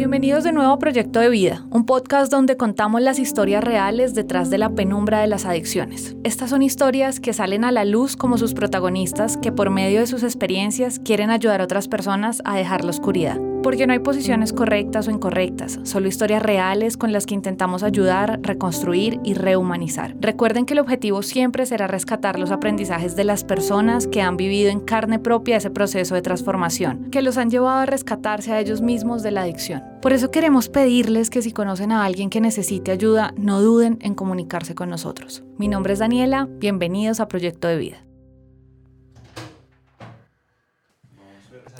Bienvenidos de nuevo a Proyecto de Vida, un podcast donde contamos las historias reales detrás de la penumbra de las adicciones. Estas son historias que salen a la luz como sus protagonistas que por medio de sus experiencias quieren ayudar a otras personas a dejar la oscuridad. Porque no hay posiciones correctas o incorrectas, solo historias reales con las que intentamos ayudar, reconstruir y rehumanizar. Recuerden que el objetivo siempre será rescatar los aprendizajes de las personas que han vivido en carne propia ese proceso de transformación, que los han llevado a rescatarse a ellos mismos de la adicción. Por eso queremos pedirles que si conocen a alguien que necesite ayuda, no duden en comunicarse con nosotros. Mi nombre es Daniela, bienvenidos a Proyecto de Vida.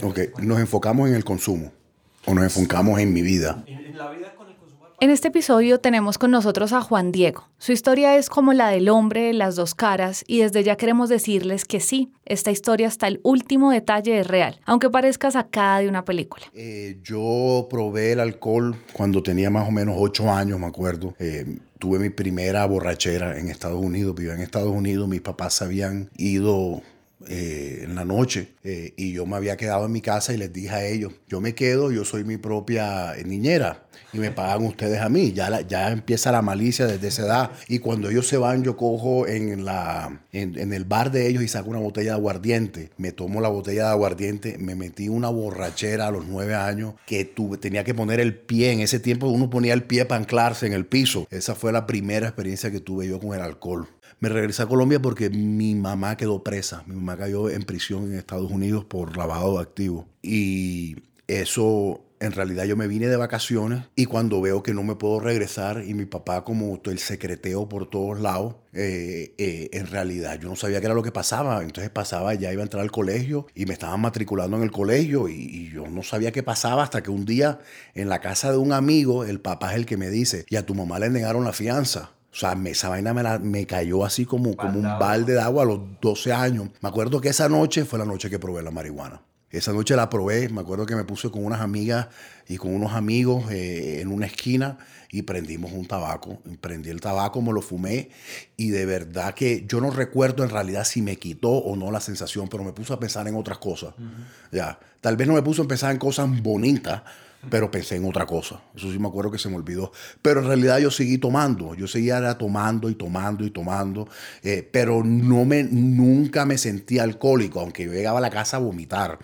Ok, nos enfocamos en el consumo o nos enfocamos en mi vida. En este episodio tenemos con nosotros a Juan Diego. Su historia es como la del hombre, las dos caras, y desde ya queremos decirles que sí, esta historia hasta el último detalle es real, aunque parezca sacada de una película. Eh, yo probé el alcohol cuando tenía más o menos ocho años, me acuerdo. Eh, tuve mi primera borrachera en Estados Unidos, vivía en Estados Unidos, mis papás habían ido eh, en la noche eh, y yo me había quedado en mi casa y les dije a ellos, yo me quedo, yo soy mi propia niñera y me pagan ustedes a mí. Ya, ya empieza la malicia desde esa edad y cuando ellos se van yo cojo en, la, en, el bar de ellos y saco una botella de aguardiente. Me tomo la botella de aguardiente, me metí una borrachera a los nueve años que tuve, tenía que poner el pie. En ese tiempo uno ponía el pie para anclarse en el piso. Esa fue la primera experiencia que tuve yo con el alcohol me regresé a Colombia porque mi mamá quedó presa. Mi mamá cayó en prisión en Estados Unidos por lavado de activos. Y eso, en realidad yo me vine de vacaciones y cuando veo que no me puedo regresar y mi papá como el secreteo por todos lados, eh, eh, en realidad yo no sabía qué era lo que pasaba. Entonces pasaba, ya iba a entrar al colegio y me estaban matriculando en el colegio y, y, yo no sabía qué pasaba hasta que un día en la casa de un amigo, el papá es el que me dice, y a tu mamá le negaron la fianza. O sea, esa vaina me, me cayó así como, como un balde de agua a los 12 años. Me acuerdo que esa noche fue la noche que probé la marihuana. Esa noche la probé, me acuerdo que me puse con unas amigas y con unos amigos eh, en una esquina y prendimos un tabaco. Prendí el tabaco, me lo fumé y de verdad que yo no recuerdo en realidad si me quitó o no la sensación, pero me puse a pensar en otras cosas. Ya, tal vez no me puse a pensar en cosas bonitas, pero pensé en otra cosa. Eso sí me acuerdo que se me olvidó. Pero en realidad yo seguí tomando, yo seguía tomando y tomando y tomando, eh, pero no me, nunca me sentí alcohólico, aunque yo llegaba a la casa a vomitar.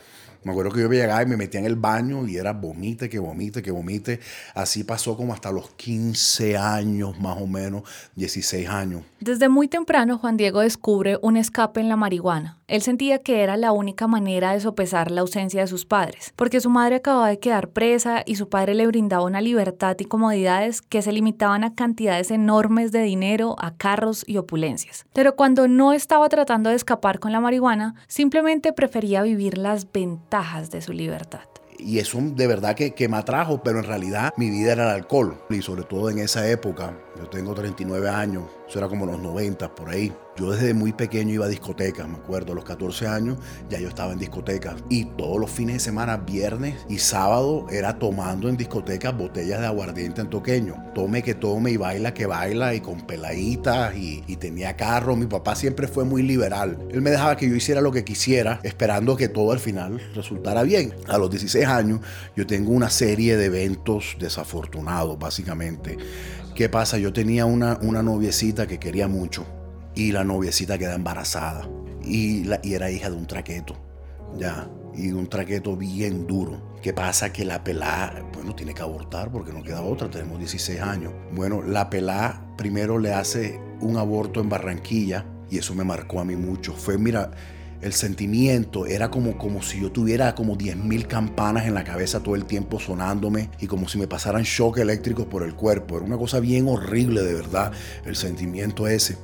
Me acuerdo que yo llegaba y me metía en el baño y era vomite, que vomite, que vomite. Así pasó como hasta los 15 años, más o menos, 16 años. Desde muy temprano, Juan Diego descubre un escape en la marihuana. Él sentía que era la única manera de sopesar la ausencia de sus padres, porque su madre acababa de quedar presa y su padre le brindaba una libertad y comodidades que se limitaban a cantidades enormes de dinero, a carros y opulencias. Pero cuando no estaba tratando de escapar con la marihuana, simplemente prefería vivir las ventajas de su libertad. Y eso de verdad que, que me atrajo, pero en realidad mi vida era el alcohol. Y sobre todo en esa época, yo tengo 39 años, eso era como los 90 por ahí. Yo desde muy pequeño iba a discotecas, me acuerdo, a los 14 años ya yo estaba en discotecas. Y todos los fines de semana, viernes y sábado, era tomando en discotecas botellas de aguardiente antoqueño. Tome que tome y baila que baila y con peladitas y, y tenía carro. Mi papá siempre fue muy liberal. Él me dejaba que yo hiciera lo que quisiera, esperando que todo al final resultara bien. A los 16 años yo tengo una serie de eventos desafortunados, básicamente. ¿Qué pasa? Yo tenía una, una noviecita que quería mucho y la noviecita queda embarazada y, la, y era hija de un traqueto, ya, y un traqueto bien duro. ¿Qué pasa? Que la pelá, bueno, tiene que abortar porque no queda otra, tenemos 16 años. Bueno, la pelá primero le hace un aborto en Barranquilla y eso me marcó a mí mucho. Fue, mira, el sentimiento era como, como si yo tuviera como 10.000 campanas en la cabeza todo el tiempo sonándome y como si me pasaran shock eléctricos por el cuerpo. Era una cosa bien horrible de verdad, el sentimiento ese.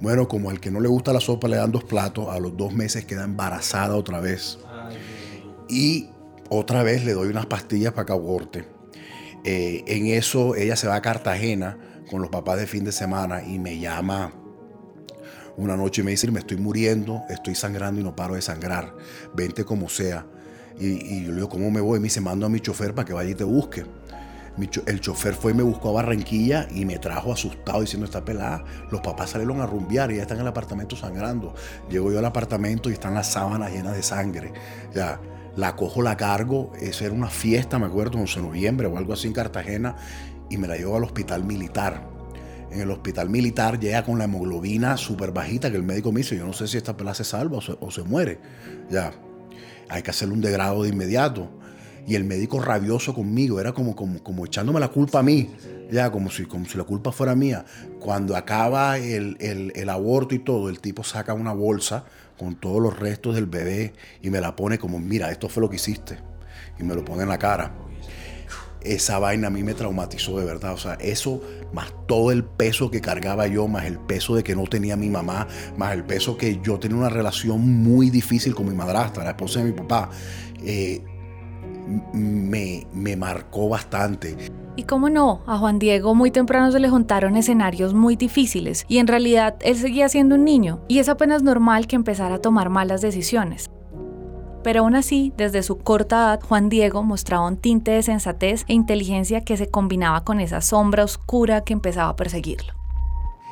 Bueno, como al que no le gusta la sopa le dan dos platos, a los dos meses queda embarazada otra vez. Y otra vez le doy unas pastillas para que aborte. Eh, en eso ella se va a Cartagena con los papás de fin de semana y me llama una noche me dice, me estoy muriendo, estoy sangrando y no paro de sangrar, vente como sea. Y, yo le digo, ¿cómo me voy? Me dice, mando a mi chofer para que vaya y te busque el chofer fue y me buscó a Barranquilla y me trajo asustado diciendo, está pelada. Los papás salieron a rumbear y ya están en el apartamento sangrando. Llego yo al apartamento y están las sábanas llenas de sangre. Ya, La cojo, la cargo. Esa era una fiesta, me acuerdo, 11 de noviembre o algo así en Cartagena. Y me la llevo al hospital militar. En el hospital militar llega con la hemoglobina súper bajita que el médico me dice, yo no sé si esta pela se salva o se, muere. Ya, hay que hacerle un degrado de inmediato. Y el médico rabioso conmigo, era como, como, como echándome la culpa a mí, ya, como si, como si la culpa fuera mía. Cuando acaba el, el aborto y todo, el tipo saca una bolsa con todos los restos del bebé y me la pone como, mira, esto fue lo que hiciste. Y me lo pone en la cara. Esa vaina a mí me traumatizó de verdad. O sea, eso más todo el peso que cargaba yo, más el peso de que no tenía mi mamá, más el peso que yo tenía una relación muy difícil con mi madrastra, la esposa de mi papá, eh, me, me marcó bastante. Y cómo no, a Juan Diego muy temprano se le juntaron escenarios muy difíciles y en realidad él seguía siendo un niño y es apenas normal que empezara a tomar malas decisiones. Pero aún así, desde su corta edad, Juan Diego mostraba un tinte de sensatez e inteligencia que se combinaba con esa sombra oscura que empezaba a perseguirlo.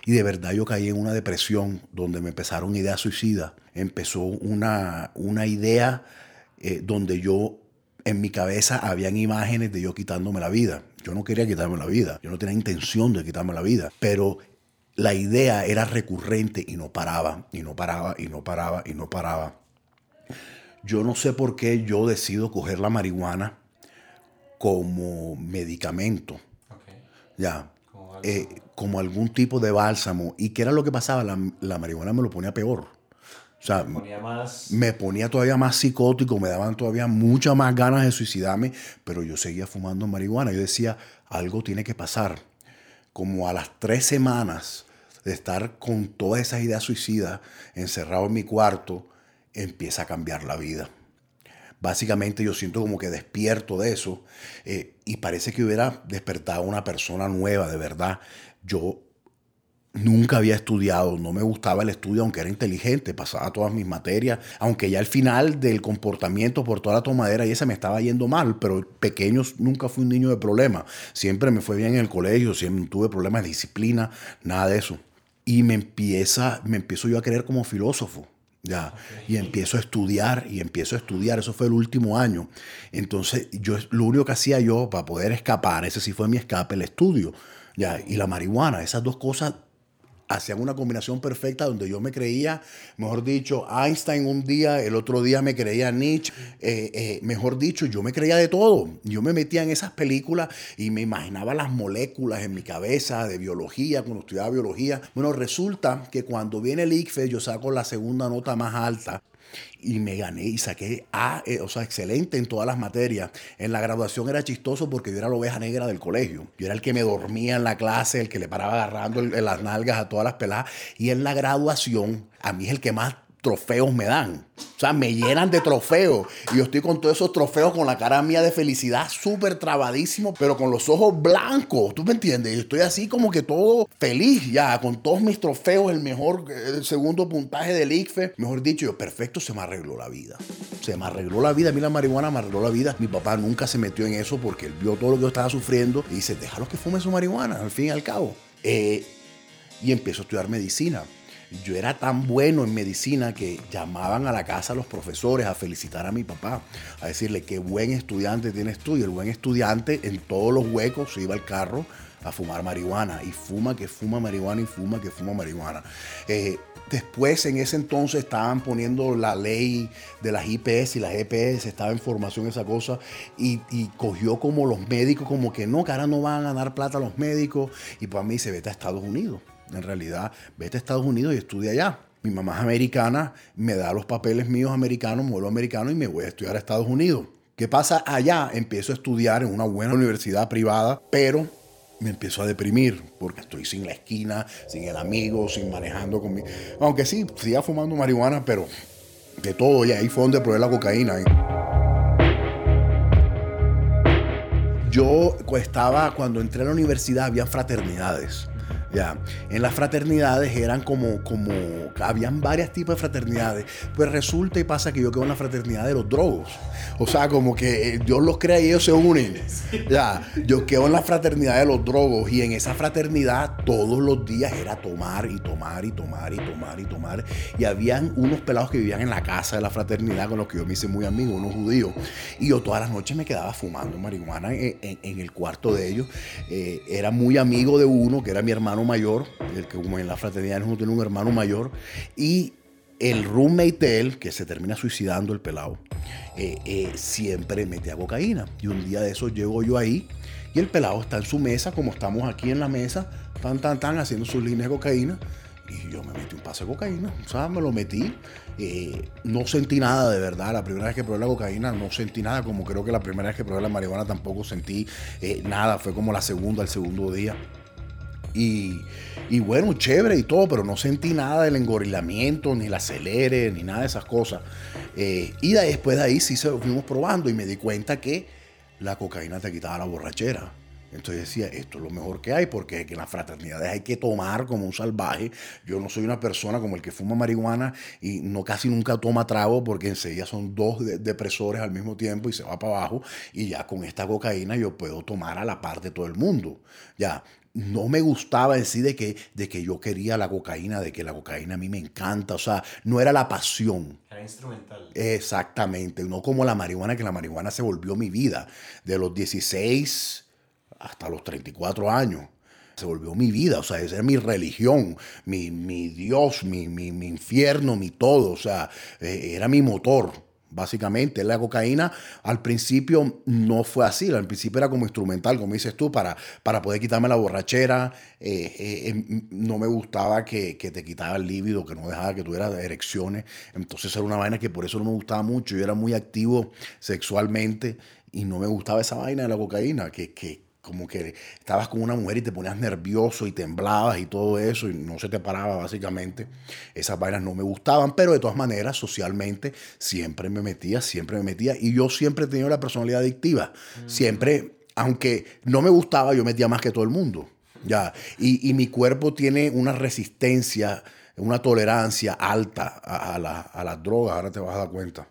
Y de verdad yo caí en una depresión donde me empezaron ideas suicidas. Empezó una, una idea eh, donde yo, en mi cabeza, habían imágenes de yo quitándome la vida. Yo no quería quitarme la vida, yo no tenía intención de quitarme la vida, pero la idea era recurrente y no paraba, y no paraba, y no paraba, y no paraba. Yo no sé por qué yo decido coger la marihuana como medicamento. Ya. Eh, como algún tipo de bálsamo. ¿Y qué era lo que pasaba? La, la marihuana me lo ponía peor. O sea, me ponía, más... me ponía todavía más psicótico, me daban todavía muchas más ganas de suicidarme, pero yo seguía fumando marihuana. Yo decía, algo tiene que pasar. Como a las tres semanas de estar con todas esas ideas suicidas, encerrado en mi cuarto, empieza a cambiar la vida. Básicamente yo siento como que despierto de eso eh, y parece que hubiera despertado una persona nueva, de verdad. Yo Nunca había estudiado, no me gustaba el estudio, aunque era inteligente, pasaba todas mis materias, aunque ya al final del comportamiento por toda la tomadera y esa me estaba yendo mal, pero pequeños nunca fui un niño de problemas, siempre me fue bien en el colegio, siempre tuve problemas de disciplina, nada de eso. Y me empieza, me empiezo yo a creer como filósofo. Ya, y empiezo a estudiar y empiezo a estudiar, eso fue el último año. Entonces, yo lo único que hacía yo para poder escapar, ese sí fue mi escape, el estudio, ya, y la marihuana, esas dos cosas hacían una combinación perfecta donde yo me creía, mejor dicho, Einstein un día, el otro día me creía Nietzsche, eh, eh, mejor dicho, yo me creía de todo. Yo me metía en esas películas y me imaginaba las moléculas en mi cabeza de biología, cuando estudiaba biología. Bueno, resulta que cuando viene el ICFE yo saco la segunda nota más alta y me gané y saqué A, eh, o sea, excelente en todas las materias. En la graduación era chistoso porque yo era la oveja negra del colegio. Yo era el que me dormía en la clase, el que le paraba agarrando las nalgas a todas las peladas. Y en la graduación, a mí es el que más trofeos me dan. O sea, me llenan de trofeos. Y yo estoy con todos esos trofeos con la cara mía de felicidad, súper trabadísimo, pero con los ojos blancos. ¿Tú me entiendes? Yo estoy así como que todo feliz ya, con todos mis trofeos, el mejor, el segundo puntaje del ICFE. Mejor dicho, yo, perfecto, se me arregló la vida. Se me arregló la vida. A mí la marihuana me arregló la vida. Mi papá nunca se metió en eso porque él vio todo lo que yo estaba sufriendo y dice, déjalo que fume su marihuana, al fin y al cabo. Eh, y empiezo a estudiar medicina yo era tan bueno en medicina que llamaban a la casa a los profesores a felicitar a mi papá, a decirle qué buen estudiante tienes tú. Y el buen estudiante en todos los huecos se iba al carro a fumar marihuana. Y fuma que fuma marihuana y fuma que fuma marihuana. Eh, después, en ese entonces, estaban poniendo la ley de las IPS y las EPS, estaba en formación esa cosa, y, cogió como los médicos, como que no, que ahora no van a dar plata a los médicos, y para mí se vete a Estados Unidos. En realidad, vete a Estados Unidos y estudia allá. Mi mamá es americana, me da los papeles míos americanos, vuelvo americano y me voy a estudiar a Estados Unidos. ¿Qué pasa allá? Empiezo a estudiar en una buena universidad privada, pero me empiezo a deprimir porque estoy sin la esquina, sin el amigo, sin manejando conmigo. Aunque sí, siga fumando marihuana, pero de todo, y ahí fue donde probé la cocaína. Yo estaba, cuando entré a la universidad, había fraternidades Ya. En las fraternidades eran como, como, habían varios tipos de fraternidades. Pues resulta y pasa que yo quedo en la fraternidad de los drogos. O sea, como que eh, Dios los crea y ellos se unen. Ya. Yo quedo en la fraternidad de los drogos y en esa fraternidad todos los días era tomar y tomar y tomar y tomar y tomar. Y habían unos pelados que vivían en la casa de la fraternidad con los que yo me hice muy amigo, unos judíos. Y yo todas las noches me quedaba fumando marihuana en, el cuarto de ellos. Eh, era muy amigo de uno, que era mi hermano mayor, el que como en la fraternidad no tiene un hermano mayor, y el roommate de él, que se termina suicidando el pelado, eh, eh, siempre metía cocaína. Y un día de eso llego yo ahí y el pelado está en su mesa, como estamos aquí en la mesa, tan, tan, tan, haciendo sus líneas de cocaína. Y yo me metí un pase de cocaína, o sea, me lo metí. Eh, no sentí nada de verdad. La primera vez que probé la cocaína no sentí nada, como creo que la primera vez que probé la marihuana tampoco sentí nada. Fue como la segunda, el segundo día. Y, bueno, chévere y todo, pero no sentí nada del engorilamiento, ni el acelere, ni nada de esas cosas. Eh, y después de ahí sí se lo fuimos probando y me di cuenta que la cocaína te quitaba la borrachera. Entonces decía, esto es lo mejor que hay, porque en las fraternidades hay que tomar como un salvaje. Yo no soy una persona como el que fuma marihuana y no casi nunca toma trago, porque enseguida son dos depresores al mismo tiempo y se va para abajo. Y ya con esta cocaína yo puedo tomar a la par de todo el mundo. Ya, no me gustaba en sí de que, de que yo quería la cocaína, de que la cocaína a mí me encanta, o sea, no era la pasión. Era instrumental. Exactamente, no como la marihuana, que la marihuana se volvió mi vida, de los 16 hasta los 34 años. Se volvió mi vida, o sea, esa era mi religión, mi, Dios, mi, mi, mi infierno, mi todo, o sea, eh, era mi motor básicamente. La cocaína al principio no fue así, al principio era como instrumental, como dices tú, para, para poder quitarme la borrachera. Eh, eh, em, no me gustaba que, te quitaba el líbido, que no dejaba que tuvieras erecciones. Entonces era una vaina que por eso no me gustaba mucho. Yo era muy activo sexualmente y no me gustaba esa vaina de la cocaína, que, que como que estabas con una mujer y te ponías nervioso y temblabas y todo eso y no se te paraba básicamente. Esas vainas no me gustaban, pero de todas maneras socialmente siempre me metía, siempre me metía y yo siempre he tenido la personalidad adictiva. Mm. Siempre, aunque no me gustaba, yo metía más que todo el mundo. Ya, y, mi cuerpo tiene una resistencia, una tolerancia alta a, a las drogas, ahora te vas a dar cuenta.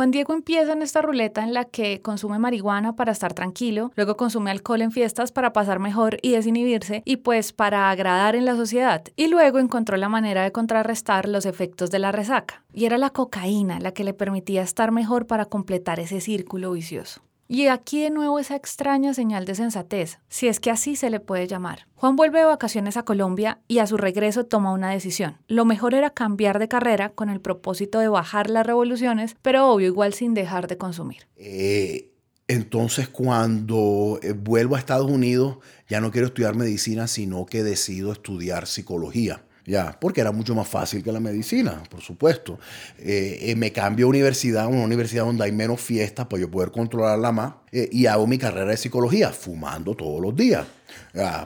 Juan Diego empieza en esta ruleta en la que consume marihuana para estar tranquilo, luego consume alcohol en fiestas para pasar mejor y desinhibirse y pues para agradar en la sociedad, y luego encontró la manera de contrarrestar los efectos de la resaca, y era la cocaína la que le permitía estar mejor para completar ese círculo vicioso. Y aquí de nuevo esa extraña señal de sensatez, si es que así se le puede llamar. Juan vuelve de vacaciones a Colombia y a su regreso toma una decisión. Lo mejor era cambiar de carrera con el propósito de bajar las revoluciones, pero obvio igual sin dejar de consumir. Eh, entonces cuando eh, vuelvo a Estados Unidos ya no quiero estudiar medicina, sino que decido estudiar psicología. Ya, porque era mucho más fácil que la medicina, por supuesto. Eh, eh, me cambio a universidad, una universidad donde hay menos fiestas para yo poder controlarla más. Eh, y hago mi carrera de psicología, fumando todos los días.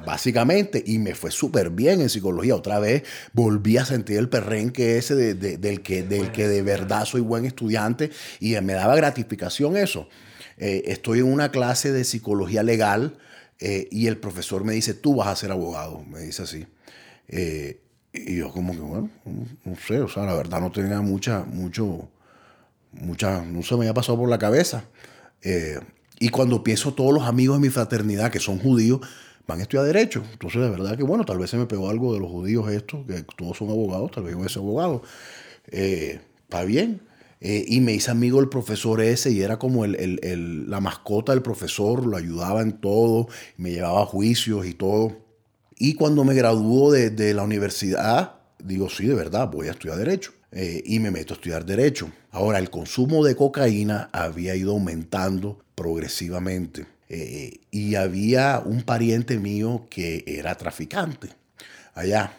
básicamente, y me fue súper bien en psicología. Otra vez volví a sentir el perrenque ese del, que, del que de verdad soy buen estudiante y me daba gratificación eso. estoy en una clase de psicología legal y el profesor me dice, tú vas a ser abogado, me dice así. Y yo como que, bueno, no sé, o sea, la verdad no tenía mucha, mucho, mucha, no se me había pasado por la cabeza. Eh, y cuando pienso todos los amigos de mi fraternidad que son judíos, van a estudiar derecho. Entonces, de verdad que, bueno, tal vez se me pegó algo de los judíos esto, que todos son abogados, tal vez yo voy a abogado. Eh, está bien. Eh, y me hice amigo del profesor ese y era como el, el, el, la mascota del profesor, lo ayudaba en todo, me llevaba a juicios y todo. Y cuando me graduó de, la universidad, digo, sí, de verdad, voy a estudiar derecho. Eh, y me meto a estudiar derecho. Ahora, el consumo de cocaína había ido aumentando progresivamente. Eh, y había un pariente mío que era traficante allá.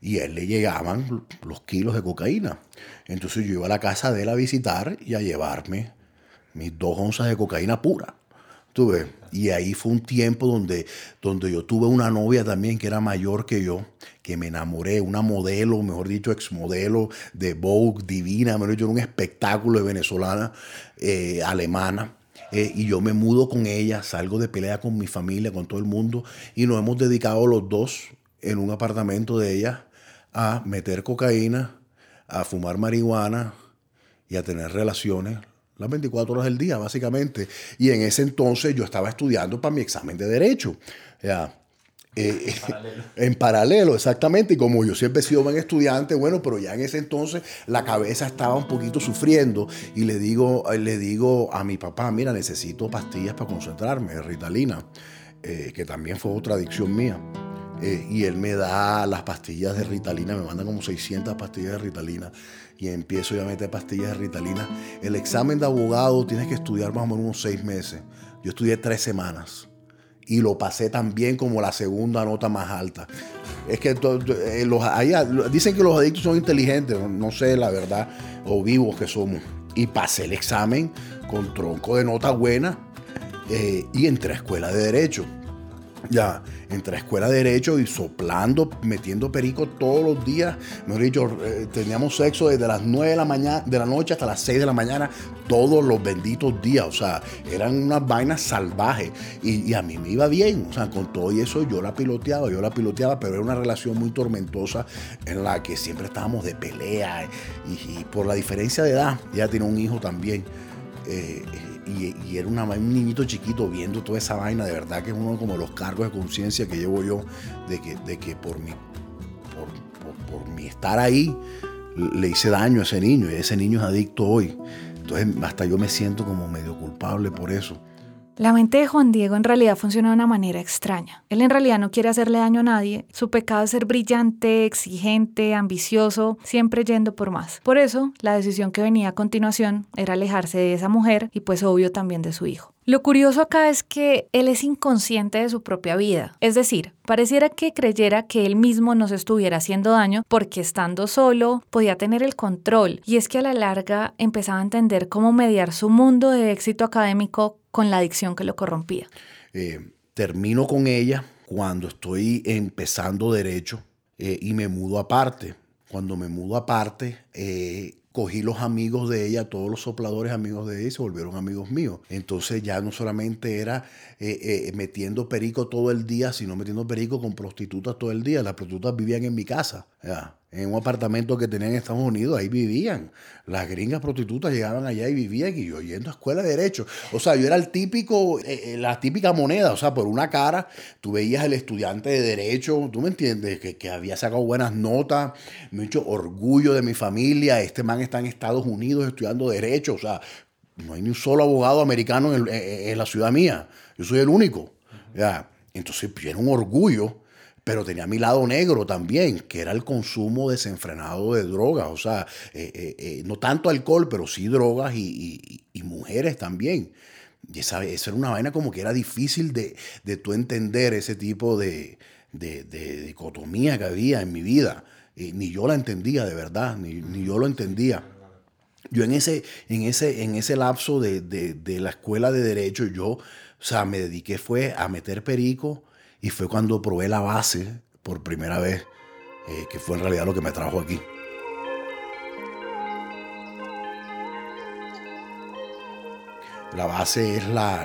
Y a él le llegaban los kilos de cocaína. Entonces yo iba a la casa de él a visitar y a llevarme mis dos onzas de cocaína pura. Y ahí fue un tiempo donde, donde yo tuve una novia también que era mayor que yo, que me enamoré, una modelo, mejor dicho, exmodelo de Vogue, divina, me lo un espectáculo de venezolana, eh, alemana. Eh, y yo me mudo con ella, salgo de pelea con mi familia, con todo el mundo, y nos hemos dedicado los dos en un apartamento de ella a meter cocaína, a fumar marihuana y a tener relaciones las 24 horas del día, básicamente. Y en ese entonces yo estaba estudiando para mi examen de derecho. Ya. Eh, en, paralelo. en paralelo, exactamente. Y como yo siempre he sido buen estudiante, bueno, pero ya en ese entonces la cabeza estaba un poquito sufriendo. Y le digo, le digo a mi papá, mira, necesito pastillas para concentrarme, Ritalina, eh, que también fue otra adicción mía. Eh, y él me da las pastillas de Ritalina, me manda como 600 pastillas de Ritalina y empiezo yo a meter pastillas de Ritalina. El examen de abogado tienes que estudiar más o menos unos seis meses. Yo estudié tres semanas y lo pasé también como la segunda nota más alta. Es que eh, los, dicen que los adictos son inteligentes, no sé la verdad, o vivos que somos. Y pasé el examen con tronco de nota buena eh, y entré a escuela de derecho. Ya, entré a escuela de derecho y soplando, metiendo perico todos los días. Mejor dicho, eh, teníamos sexo desde las 9 de la, mañana, de la noche hasta las 6 de la mañana, todos los benditos días. O sea, eran unas vainas salvajes. Y, a mí me iba bien. O sea, con todo y eso yo la piloteaba, yo la piloteaba, pero era una relación muy tormentosa en la que siempre estábamos de pelea. Y, por la diferencia de edad, ella tiene un hijo también. Eh, y, era un niñito chiquito viendo toda esa vaina, de verdad que es uno como los cargos de conciencia que llevo yo, de que, de que por, mi, por, mi estar ahí le hice daño a ese niño y ese niño es adicto hoy. Entonces hasta yo me siento como medio culpable por eso. La mente de Juan Diego en realidad funciona de una manera extraña. Él en realidad no quiere hacerle daño a nadie. Su pecado es ser brillante, exigente, ambicioso, siempre yendo por más. Por eso, la decisión que venía a continuación era alejarse de esa mujer y pues obvio también de su hijo. Lo curioso acá es que él es inconsciente de su propia vida, es decir, pareciera que creyera que él mismo nos estuviera haciendo daño porque estando solo podía tener el control y es que a la larga empezaba a entender cómo mediar su mundo de éxito académico con la adicción que lo corrompía. Eh, termino con ella cuando estoy empezando derecho eh, y me mudo aparte. Cuando me mudo aparte, eh, cogí los amigos de ella, todos los sopladores amigos de ella y se volvieron amigos míos. Entonces ya no solamente era eh, eh, metiendo perico todo el día, sino metiendo perico con prostitutas todo el día. Las prostitutas vivían en mi casa. En un apartamento que tenía en Estados Unidos, ahí vivían. Las gringas prostitutas llegaban allá y vivían y yo yendo a escuela de derecho. O sea, yo era el típico, eh, la típica moneda, o sea, por una cara, tú veías el estudiante de derecho, tú me entiendes, que, que había sacado buenas notas, hecho orgullo de mi familia, este man está en Estados Unidos estudiando derecho, o sea, no hay ni un solo abogado americano en, en la ciudad mía, yo soy el único. ¿ya? Entonces, era un orgullo pero tenía mi lado negro también, que era el consumo desenfrenado de drogas, o sea, eh, eh, eh, no tanto alcohol, pero sí drogas y, mujeres también. Y esa, eso era una vaina como que era difícil de, de tú entender ese tipo de, dicotomía que había en mi vida. ni yo la entendía de verdad, ni, yo lo entendía. Yo en ese, en ese, en ese lapso de, de, la escuela de derecho, yo, o sea, me dediqué fue a meter perico, y fue cuando probé la base por primera vez, eh, que fue en realidad lo que me trajo aquí. La base es la,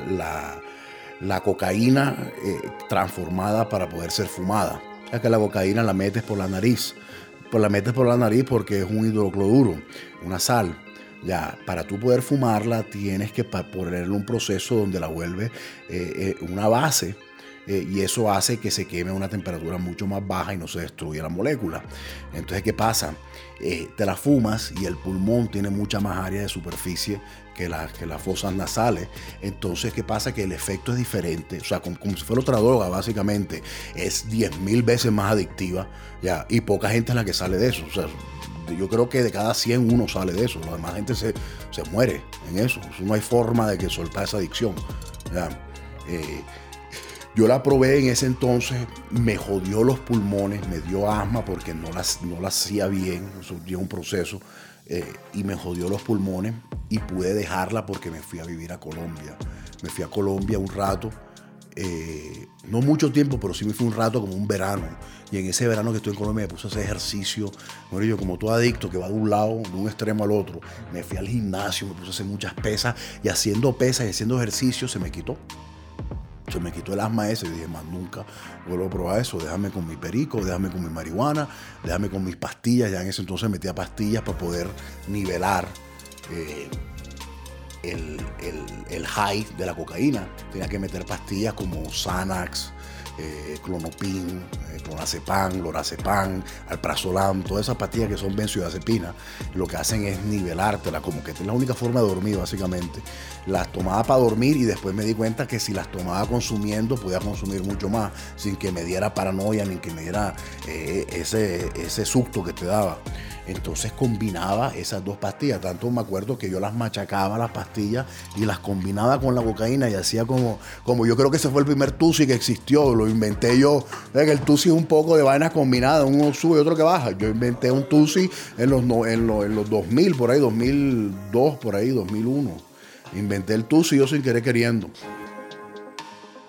la, cocaína eh, transformada para poder ser fumada. O que la cocaína la metes por la nariz. Pues la metes por la nariz porque es un hidrocloruro, una sal. Ya, para tú poder fumarla tienes que ponerle un proceso donde la vuelve eh, una base eh, y eso hace que se queme a una temperatura mucho más baja y no se destruya la molécula. Entonces, ¿qué pasa? Eh, te la fumas y el pulmón tiene mucha más área de superficie que, la, que las fosas nasales. Entonces, ¿qué pasa? Que el efecto es diferente. O sea, como, si fuera otra droga, básicamente. Es 10.000 veces más adictiva. ¿ya? Y poca gente es la que sale de eso. O sea, yo creo que de cada 100 uno sale de eso. La demás gente se, se muere en eso. No hay forma de que soltar esa adicción. Eh, yo la probé en ese entonces, me jodió los pulmones, me dio asma porque no la, no la hacía bien, eso un proceso, eh, y me jodió los pulmones y pude dejarla porque me fui a vivir a Colombia. Me fui a Colombia un rato, eh, no mucho tiempo, pero sí me fui un rato como un verano. Y en ese verano que estuve en Colombia me puse a hacer ejercicio. Bueno, yo como todo adicto que va de un lado, de un extremo al otro, me fui al gimnasio, me puse a hacer muchas pesas y haciendo pesas y haciendo ejercicio se me quitó. se me quitó el asma ese y dije, más nunca vuelvo a probar eso, déjame con mi perico, déjame con mi marihuana, déjame con mis pastillas, ya en ese entonces metía pastillas para poder nivelar eh, el, el, high de la cocaína, tenía que meter pastillas como Xanax, eh, clonopin, eh, clonazepam, lorazepam, alprazolam, todas esas pastillas que son benzodiazepinas, lo que hacen es nivelártela, como que es la única forma de dormir básicamente. Las tomaba para dormir y después me di cuenta que si las tomaba consumiendo podía consumir mucho más, sin que me diera paranoia ni que me diera eh, ese, ese susto que te daba. Entonces combinaba esas dos pastillas. Tanto me acuerdo que yo las machacaba las pastillas y las combinaba con la cocaína y hacía como, como yo creo que ese fue el primer tusi que existió. Lo inventé yo. El tusi es un poco de vainas combinadas, uno sube y otro que baja. Yo inventé un tusi en los, en los, en los 2000, por ahí, 2002, por ahí, 2001. Inventé el tusi yo sin querer queriendo.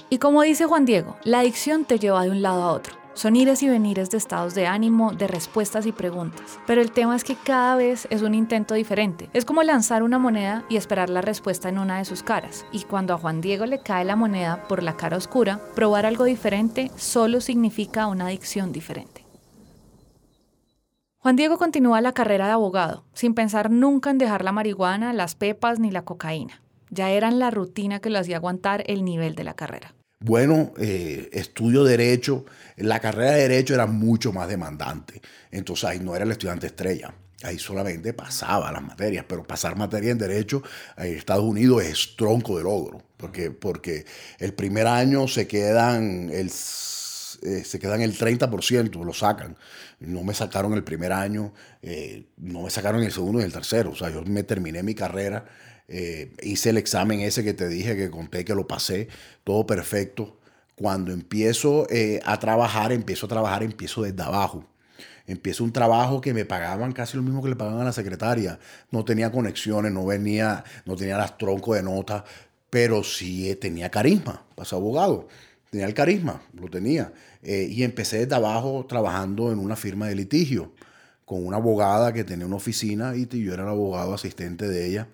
Y como dice Juan Diego, la adicción te lleva de un lado a otro. Son ires y venires de estados de ánimo, de respuestas y preguntas. Pero el tema es que cada vez es un intento diferente. Es como lanzar una moneda y esperar la respuesta en una de sus caras. Y cuando a Juan Diego le cae la moneda por la cara oscura, probar algo diferente solo significa una adicción diferente. Juan Diego continúa la carrera de abogado, sin pensar nunca en dejar la marihuana, las pepas ni la cocaína. Ya eran la rutina que lo hacía aguantar el nivel de la carrera bueno, eh, estudio Derecho, la carrera de Derecho era mucho más demandante. Entonces ahí no era el estudiante estrella. Ahí solamente pasaba las materias, pero pasar materia en Derecho en Estados Unidos es tronco de logro, porque, porque el primer año se quedan el, eh, se quedan el 30%, lo sacan. No me sacaron el primer año, eh, no me sacaron el segundo y el tercero. O sea, yo me terminé mi carrera eh, hice el examen ese que te dije, que conté que lo pasé, todo perfecto. Cuando empiezo eh, a trabajar, empiezo a trabajar, empiezo desde abajo. Empiezo un trabajo que me pagaban casi lo mismo que le pagaban a la secretaria. No tenía conexiones, no venía, no tenía las troncos de notas, pero sí eh, tenía carisma para ser abogado. Tenía el carisma, lo tenía. y empecé desde abajo trabajando en una firma de litigio con una abogada que tenía una oficina y yo era el abogado asistente de ella.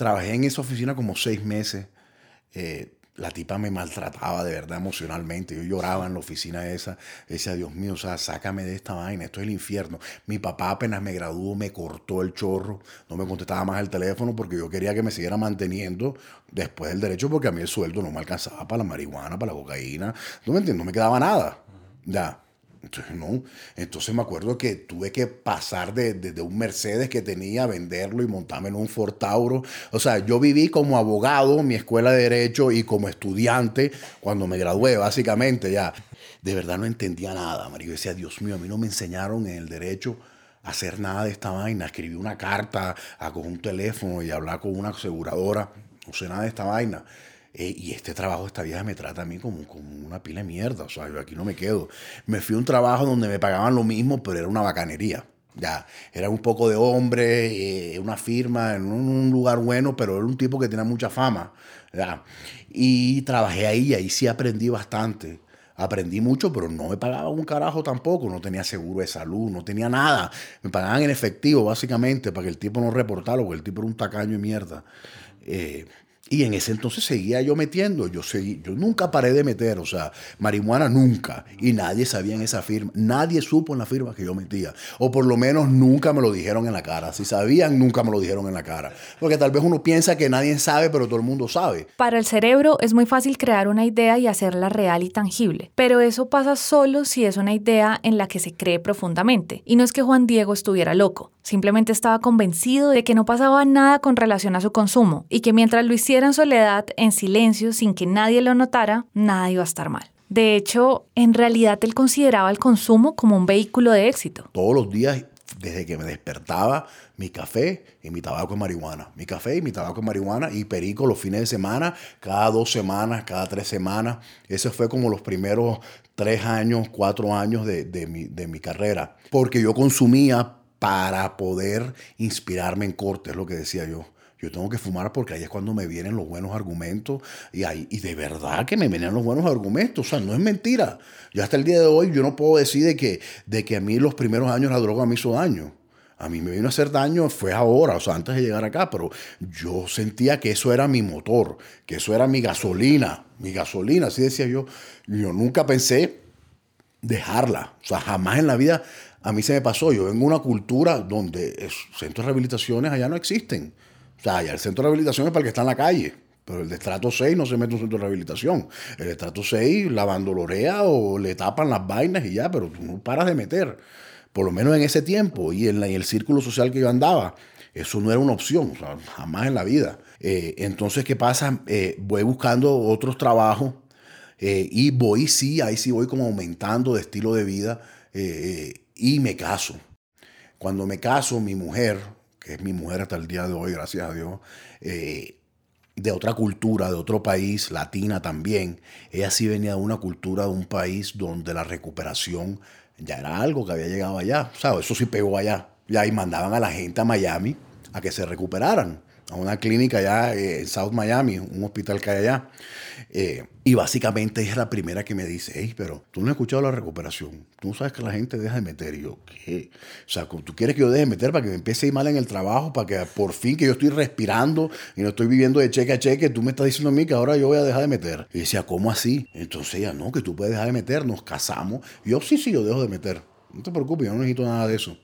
Trabajé en esa oficina como seis meses. Eh, la tipa me maltrataba de verdad emocionalmente. Yo lloraba en la oficina esa. Decía, Dios mío, o sea, sácame de esta vaina, esto es el infierno. Mi papá apenas me graduó, me cortó el chorro, no me contestaba más el teléfono porque yo quería que me siguiera manteniendo después del derecho porque a mí el sueldo no me alcanzaba para la marihuana, para la cocaína. No me entiendo, no me quedaba nada. Ya. Entonces, no. Entonces me acuerdo que tuve que pasar de, un Mercedes que tenía, venderlo y montarme en un Fortauro. O sea, yo viví como abogado mi escuela de Derecho y como estudiante cuando me gradué, básicamente ya. De verdad no entendía nada, Mario. Decía, Dios mío, a mí no me enseñaron en el derecho a hacer nada de esta vaina. Escribí una carta, a un teléfono y hablar con una aseguradora. No sé nada de esta vaina. Eh, y este trabajo, esta vieja me trata a mí como, como una pila de mierda. O sea, yo aquí no me quedo. Me fui a un trabajo donde me pagaban lo mismo, pero era una bacanería. Ya, era un poco de hombre, eh, una firma, en un, lugar bueno, pero era un tipo que tenía mucha fama. Ya. Y trabajé ahí y ahí sí aprendí bastante. Aprendí mucho, pero no me pagaba un carajo tampoco. No tenía seguro de salud, no tenía nada. Me pagaban en efectivo, básicamente, para que el tipo no reportara, porque el tipo era un tacaño de mierda. Eh, y en ese entonces seguía yo metiendo, yo, seguí, yo nunca paré de meter, o sea, marihuana nunca. Y nadie sabía en esa firma, nadie supo en la firma que yo metía. O por lo menos nunca me lo dijeron en la cara. Si sabían, nunca me lo dijeron en la cara. Porque tal vez uno piensa que nadie sabe, pero todo el mundo sabe. Para el cerebro es muy fácil crear una idea y hacerla real y tangible. Pero eso pasa solo si es una idea en la que se cree profundamente. Y no es que Juan Diego estuviera loco. Simplemente estaba convencido de que no pasaba nada con relación a su consumo y que mientras lo hiciera en soledad, en silencio, sin que nadie lo notara, nada iba a estar mal. De hecho, en realidad él consideraba el consumo como un vehículo de éxito. Todos los días, desde que me despertaba, mi café y mi tabaco de marihuana. Mi café y mi tabaco de marihuana y perico los fines de semana, cada dos semanas, cada tres semanas. Ese fue como los primeros tres años, cuatro años de, mi, de mi carrera. Porque yo consumía para poder inspirarme en corte, es lo que decía yo. Yo tengo que fumar porque ahí es cuando me vienen los buenos argumentos y, ahí, y de verdad que me vienen los buenos argumentos. O sea, no es mentira. Yo hasta el día de hoy yo no puedo decir de que, de que a mí los primeros años la droga me hizo daño. A mí me vino a hacer daño, fue ahora, o sea, antes de llegar acá, pero yo sentía que eso era mi motor, que eso era mi gasolina, mi gasolina, así decía yo. Yo nunca pensé dejarla, o sea, jamás en la vida a mí se me pasó. Yo vengo de una cultura donde centros de rehabilitaciones allá no existen. O sea, allá el centro de rehabilitación es para el que está en la calle. Pero el de estrato 6 no se mete en un centro de rehabilitación. El de estrato 6 la bandolorea o le tapan las vainas y ya, pero tú no paras de meter por lo menos en ese tiempo y en, el círculo social que yo andaba, eso no era una opción, jamás en la vida. Eh, entonces, ¿qué pasa? Eh, voy buscando otros trabajos eh, y voy, sí, ahí sí voy como aumentando de estilo de vida y me caso. Cuando me caso, mi mujer, que es mi mujer hasta el día de hoy, gracias a Dios, de otra cultura, de otro país, latina también, ella sí venía de una cultura de un país donde la recuperación ya era algo que había llegado allá. ¿sabes? Eso sí pegó allá. Y ahí mandaban a la gente a Miami a que se recuperaran. A una clínica allá eh, en South Miami, un hospital que hay allá. Eh, y básicamente es la primera que me dice, hey, pero tú no has escuchado la recuperación. Tú no sabes que la gente deja de meter. Y yo, ¿qué? O sea, tú quieres que yo deje de meter para que me empiece a ir mal en el trabajo, para que por fin que yo estoy respirando y no estoy viviendo de cheque a cheque, tú me estás diciendo a mí que ahora yo voy a dejar de meter. Y decía, ¿cómo así? Entonces ella, no, que tú puedes dejar de meter, nos casamos. Y yo, sí, sí, yo dejo de meter. No te preocupes, yo no necesito nada de eso.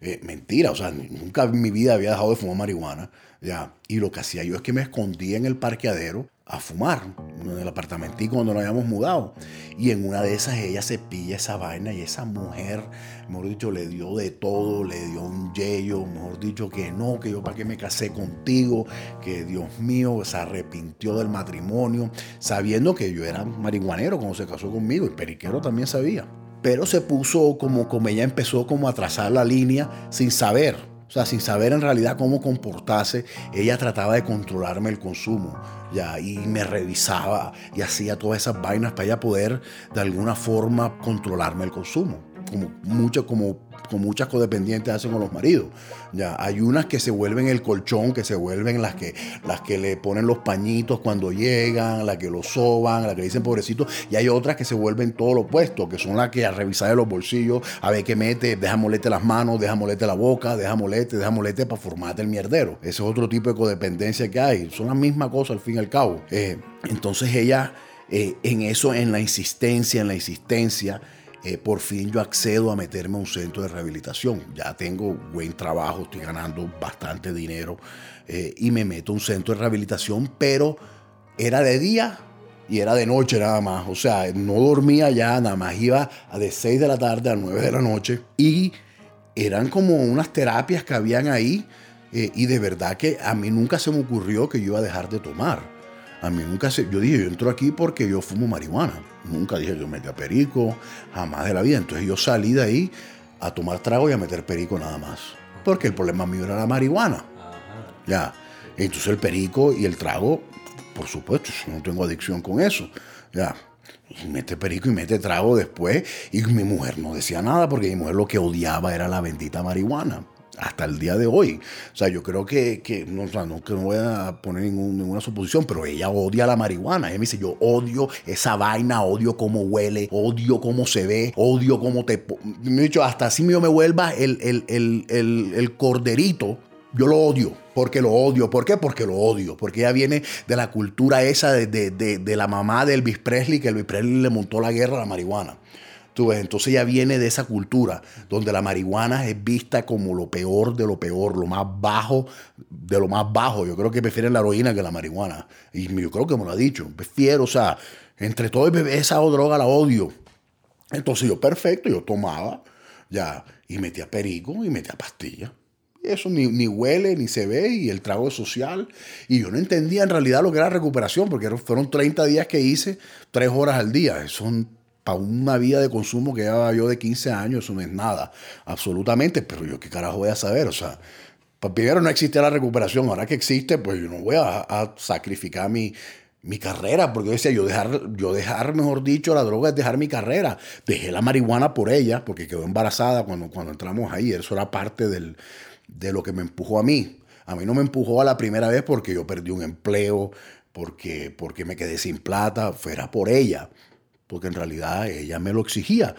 Eh, mentira, o sea, nunca en mi vida había dejado de fumar marihuana. Ya. Y lo que hacía yo es que me escondía en el parqueadero a fumar, en el apartamentico cuando nos habíamos mudado. Y en una de esas ella se pilla esa vaina y esa mujer, mejor dicho, le dio de todo, le dio un yello, mejor dicho, que no, que yo para qué me casé contigo, que Dios mío, se arrepintió del matrimonio, sabiendo que yo era marihuanero cuando se casó conmigo, y periquero también sabía pero se puso como, como ella empezó como a trazar la línea sin saber, o sea, sin saber en realidad cómo comportarse, ella trataba de controlarme el consumo, ya, y me revisaba y hacía todas esas vainas para ella poder de alguna forma controlarme el consumo, como mucho como con muchas codependientes hacen con los maridos. Ya, hay unas que se vuelven el colchón, que se vuelven las que, las que le ponen los pañitos cuando llegan, las que lo soban, las que dicen pobrecito, y hay otras que se vuelven todo lo opuesto, que son las que a revisar los bolsillos, a ver qué mete, deja molete las manos, deja molete la boca, deja molete, deja molete para formarte el mierdero. Ese es otro tipo de codependencia que hay. Son la misma cosa al fin y al cabo. Eh, entonces ella, eh, en eso, en la insistencia, en la insistencia, eh, por fin yo accedo a meterme a un centro de rehabilitación. Ya tengo buen trabajo, estoy ganando bastante dinero eh, y me meto a un centro de rehabilitación, pero era de día y era de noche nada más. O sea, no dormía ya, nada más iba de 6 de la tarde a 9 de la noche y eran como unas terapias que habían ahí eh, y de verdad que a mí nunca se me ocurrió que yo iba a dejar de tomar. A mí nunca se. Yo dije, yo entro aquí porque yo fumo marihuana. Nunca dije que yo metía perico, jamás de la vida. Entonces yo salí de ahí a tomar trago y a meter perico nada más. Porque el problema mío era la marihuana. Ya. Entonces el perico y el trago, por supuesto, no tengo adicción con eso. Ya. Y mete perico y mete trago después. Y mi mujer no decía nada porque mi mujer lo que odiaba era la bendita marihuana hasta el día de hoy. O sea, yo creo que, que no, no, que no voy a poner ninguna suposición, pero ella odia la marihuana. Ella me dice, yo odio esa vaina, odio cómo huele, odio cómo se ve, odio cómo te... Me he dicho, hasta así me vuelva el, el, el, corderito, yo lo odio, porque lo odio. ¿Por qué? Porque lo odio. Porque ella viene de la cultura esa de, de, de, de la mamá de Elvis Presley, que Elvis Presley le montó la guerra a la marihuana entonces ella viene de esa cultura donde la marihuana es vista como lo peor de lo peor, lo más bajo de lo más bajo. Yo creo que prefieren la heroína que la marihuana. Y yo creo que me lo ha dicho. Prefiero, o sea, entre todo esa droga la odio. Entonces yo, perfecto, yo tomaba, ya, y metía perico y metía pastillas. Eso ni, ni, huele, ni se ve, y el trago es social. Y yo no entendía en realidad lo que era recuperación, porque fueron 30 días que hice, 3 horas al día. Son para una vida de consumo que llevaba yo de 15 años, eso no es nada, absolutamente, pero yo qué carajo voy a saber, o sea, pues primero no existía la recuperación, ahora que existe, pues yo no voy a, sacrificar mi, mi carrera, porque yo decía, yo dejar, yo dejar, mejor dicho, la droga es dejar mi carrera. Dejé la marihuana por ella, porque quedó embarazada cuando, cuando entramos ahí, eso era parte del, de lo que me empujó a mí. A mí no me empujó a la primera vez porque yo perdí un empleo, porque, porque me quedé sin plata, fuera por ella porque en realidad ella me lo exigía.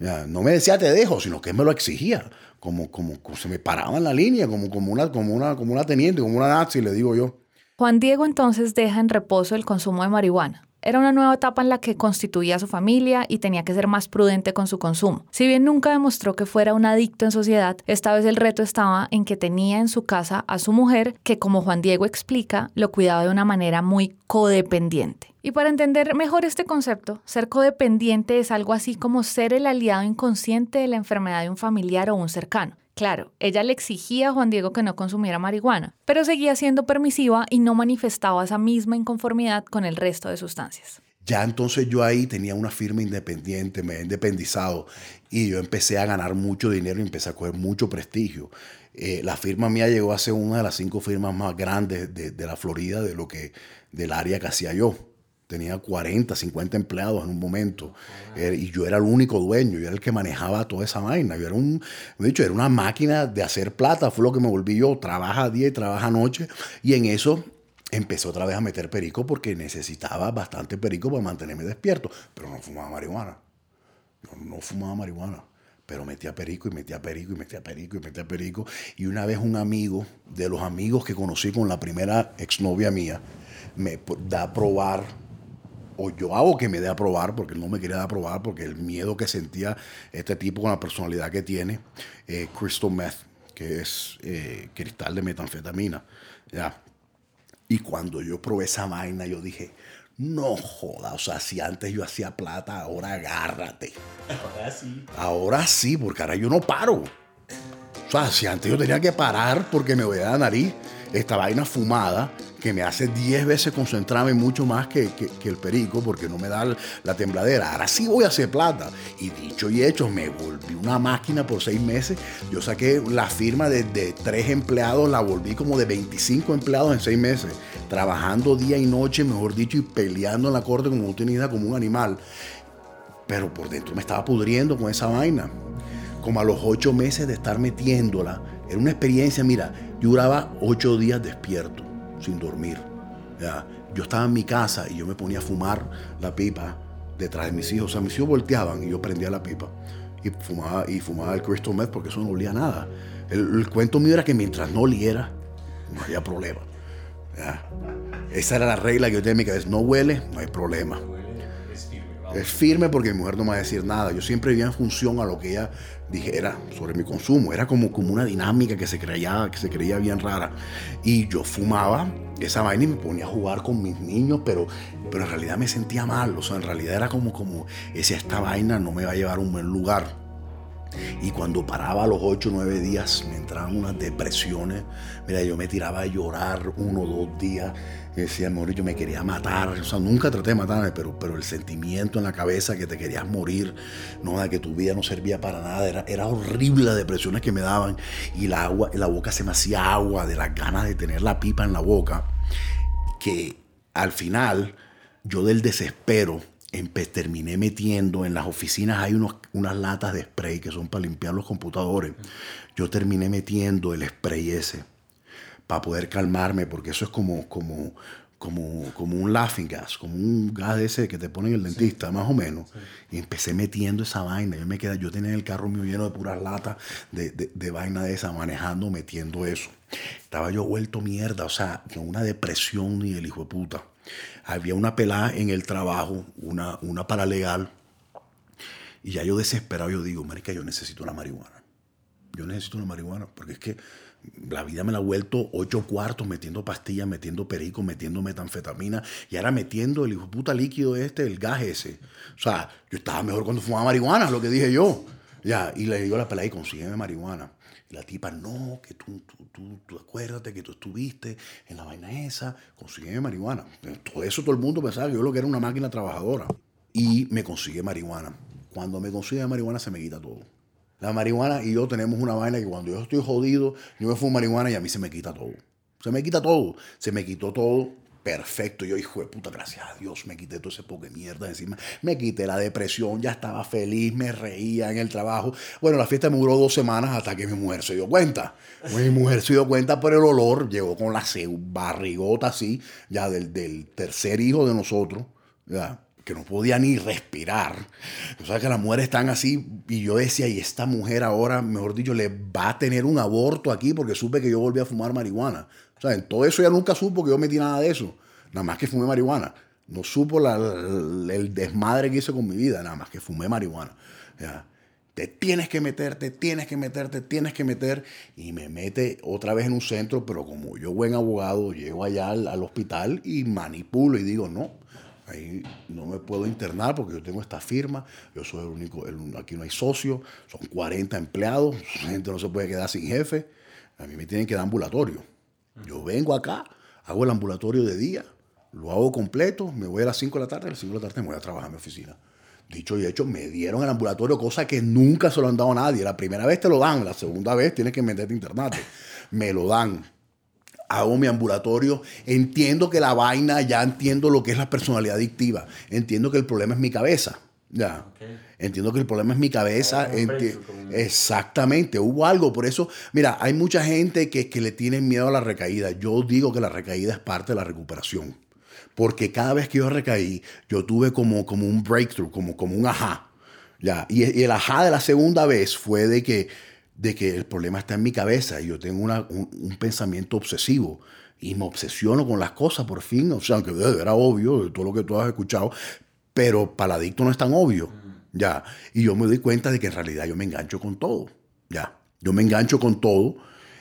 Ya, no me decía te dejo, sino que me lo exigía. Como, como, se me paraba en la línea, como, como, una, como, una, como una teniente, como una nazi, le digo yo. Juan Diego entonces deja en reposo el consumo de marihuana. Era una nueva etapa en la que constituía su familia y tenía que ser más prudente con su consumo. Si bien nunca demostró que fuera un adicto en sociedad, esta vez el reto estaba en que tenía en su casa a su mujer, que como Juan Diego explica, lo cuidaba de una manera muy codependiente. Y para entender mejor este concepto, ser codependiente es algo así como ser el aliado inconsciente de la enfermedad de un familiar o un cercano. Claro, ella le exigía a Juan Diego que no consumiera marihuana, pero seguía siendo permisiva y no manifestaba esa misma inconformidad con el resto de sustancias. Ya entonces yo ahí tenía una firma independiente, me he independizado y yo empecé a ganar mucho dinero y empecé a coger mucho prestigio. Eh, la firma mía llegó a ser una de las cinco firmas más grandes de, de la Florida de lo que del área que hacía yo tenía 40, 50 empleados en un momento. Eh, y yo era el único dueño, yo era el que manejaba toda esa vaina. Yo era un, de hecho, era una máquina de hacer plata, fue lo que me volví yo. Trabaja día y trabaja noche. Y en eso empecé otra vez a meter perico porque necesitaba bastante perico para mantenerme despierto. Pero no fumaba marihuana. Yo no fumaba marihuana. Pero metía perico y metía perico y metía perico y metía perico. Y una vez un amigo, de los amigos que conocí con la primera exnovia mía, me da a probar o yo hago que me dé a probar, porque no me quería dar a probar, porque el miedo que sentía este tipo con la personalidad que tiene, eh, crystal meth, que es eh, cristal de metanfetamina. ¿ya? Y cuando yo probé esa vaina, yo dije, no joda, o sea, si antes yo hacía plata, ahora agárrate. Ahora sí. Ahora sí, porque ahora yo no paro. O sea, si antes yo tenía que parar porque me voy a la nariz, esta vaina fumada, que me hace 10 veces concentrarme mucho más que, el perico porque no me da la tembladera. Ahora sí voy a hacer plata. Y dicho y hecho, me volví una máquina por seis meses. Yo saqué la firma de, de tres empleados, la volví como de 25 empleados en seis meses, trabajando día y noche, mejor dicho, y peleando en la corte como como un animal. Pero por dentro me estaba pudriendo con esa vaina. Como a los ocho meses de estar metiéndola, era una experiencia, mira, duraba ocho días despierto sin dormir. ¿ya? Yo estaba en mi casa y yo me ponía a fumar la pipa detrás de mis hijos. O sea, mis hijos volteaban y yo prendía la pipa y fumaba, y fumaba el crystal meth porque eso no olía nada. El, cuento mío era que mientras no oliera, no había problema. Esa era la regla que yo tenía en. No huele, no hay problema. Es firme porque mi mujer no me va a decir nada. Yo siempre vivía en función a lo que ella dijera sobre mi consumo. Era como, como una dinámica que se, creía, que se creía bien rara. Y yo fumaba esa vaina y me ponía a jugar con mis niños, pero, pero en realidad me sentía mal. O sea, en realidad era como, como, esa esta vaina no me va a llevar a un buen lugar. Y cuando paraba los 8 o 9 días me entraban unas depresiones. Mira, yo me tiraba a llorar uno o dos días. Y decía, morir, yo me quería matar. O sea, nunca traté de matarme, pero, pero el sentimiento en la cabeza que te querías morir, no, de que tu vida no servía para nada. Era, era horrible las depresiones que me daban. Y la, agua, la boca se me hacía agua de las ganas de tener la pipa en la boca. Que al final, yo del desespero, terminé metiendo en las oficinas hay unos, unas latas de spray que son para limpiar los computadores. Yo terminé metiendo el spray ese para poder calmarme, porque eso es como, como, como, como un laughing gas, como un gas ese que te ponen el dentista, más o menos. Y empecé metiendo esa vaina. Yo me quedé, yo tenía el carro mío lleno de puras latas de, de, de, vaina de esa, manejando, metiendo eso. Estaba yo vuelto mierda, o sea, con una depresión y el hijo de puta había una pelada en el trabajo, una, una paralegal, y ya yo desesperado, yo digo, marica, yo necesito la marihuana. Yo necesito la marihuana, porque es que la vida me la ha vuelto ocho cuartos metiendo pastillas, metiendo perico, metiendo metanfetamina y ahora metiendo el hijo puta líquido este, el gas ese. O sea, yo estaba mejor cuando fumaba marihuana, lo que dije yo. Ya, y le digo a la pelada y consígueme marihuana. La tipa, no, que tú, tú, tú, acuérdate que tú estuviste en la vaina esa, consigue marihuana. Todo eso todo el mundo pensaba que yo lo que era una máquina trabajadora. Y me consigue marihuana. Cuando me consigue marihuana se me quita todo. La marihuana y yo tenemos una vaina que cuando yo estoy jodido, yo me fumo marihuana y a mí se me quita todo. Se me quita todo. Se me quitó todo perfecto. Yo, hijo de puta, gracias a Dios, me quité todo ese poco mierda encima. Me quité la depresión, ya estaba feliz, me reía en el trabajo. Bueno, la fiesta me duró dos semanas hasta que mi mujer se dio cuenta. Mi mujer se dio cuenta por el olor, llegó con la barrigota así, ya del, tercer hijo de nosotros. Que no podía ni respirar. O sea, que las mujeres están así y yo decía, y esta mujer ahora, mejor dicho, le va a tener un aborto aquí porque supe que yo volví a fumar marihuana. O sea, en todo eso ya nunca supo que yo metí nada de eso, nada más que fumé marihuana. No supo el desmadre que hice con mi vida, nada más que fumé marihuana. Te tienes que meter, te tienes que meter, te tienes que meter. Y me mete otra vez en un centro, pero como yo buen abogado, llego allá al, al hospital y manipulo y digo, no, Ahí no me puedo internar porque yo tengo esta firma, yo soy el único, aquí no hay socio, son 40 empleados, la gente no se puede quedar sin jefe, a mí me tienen que dar ambulatorio. Yo vengo acá, hago el ambulatorio de día, lo hago completo, me voy a las 5 de la tarde, a las 5 de la tarde me voy a trabajar en mi oficina. Dicho y hecho, me dieron el ambulatorio, cosa que nunca se lo han dado a nadie. La primera vez te lo dan, la segunda vez tienes que meterte a internate. Me lo dan hago mi ambulatorio, entiendo que la vaina, ya entiendo lo que es la personalidad adictiva, entiendo que el problema es mi cabeza. Ya. Entiendo que el problema es mi cabeza. Exactamente, hubo algo. Por eso, mira, hay mucha gente que, que le tiene miedo a la recaída. Yo digo que la recaída es parte de la recuperación. Porque cada vez que yo recaí, yo tuve como, como un breakthrough, como, como un ajá. Ya. Y, y el ajá de la segunda vez fue de que de que el problema está en mi cabeza y yo tengo un, pensamiento obsesivo y me obsesiono con las cosas por fin, o sea, aunque era obvio, todo lo que tú has escuchado, pero para el adicto no es tan obvio, ya. Y yo me doy cuenta de que en realidad yo me engancho con todo, ya. Yo me engancho con todo,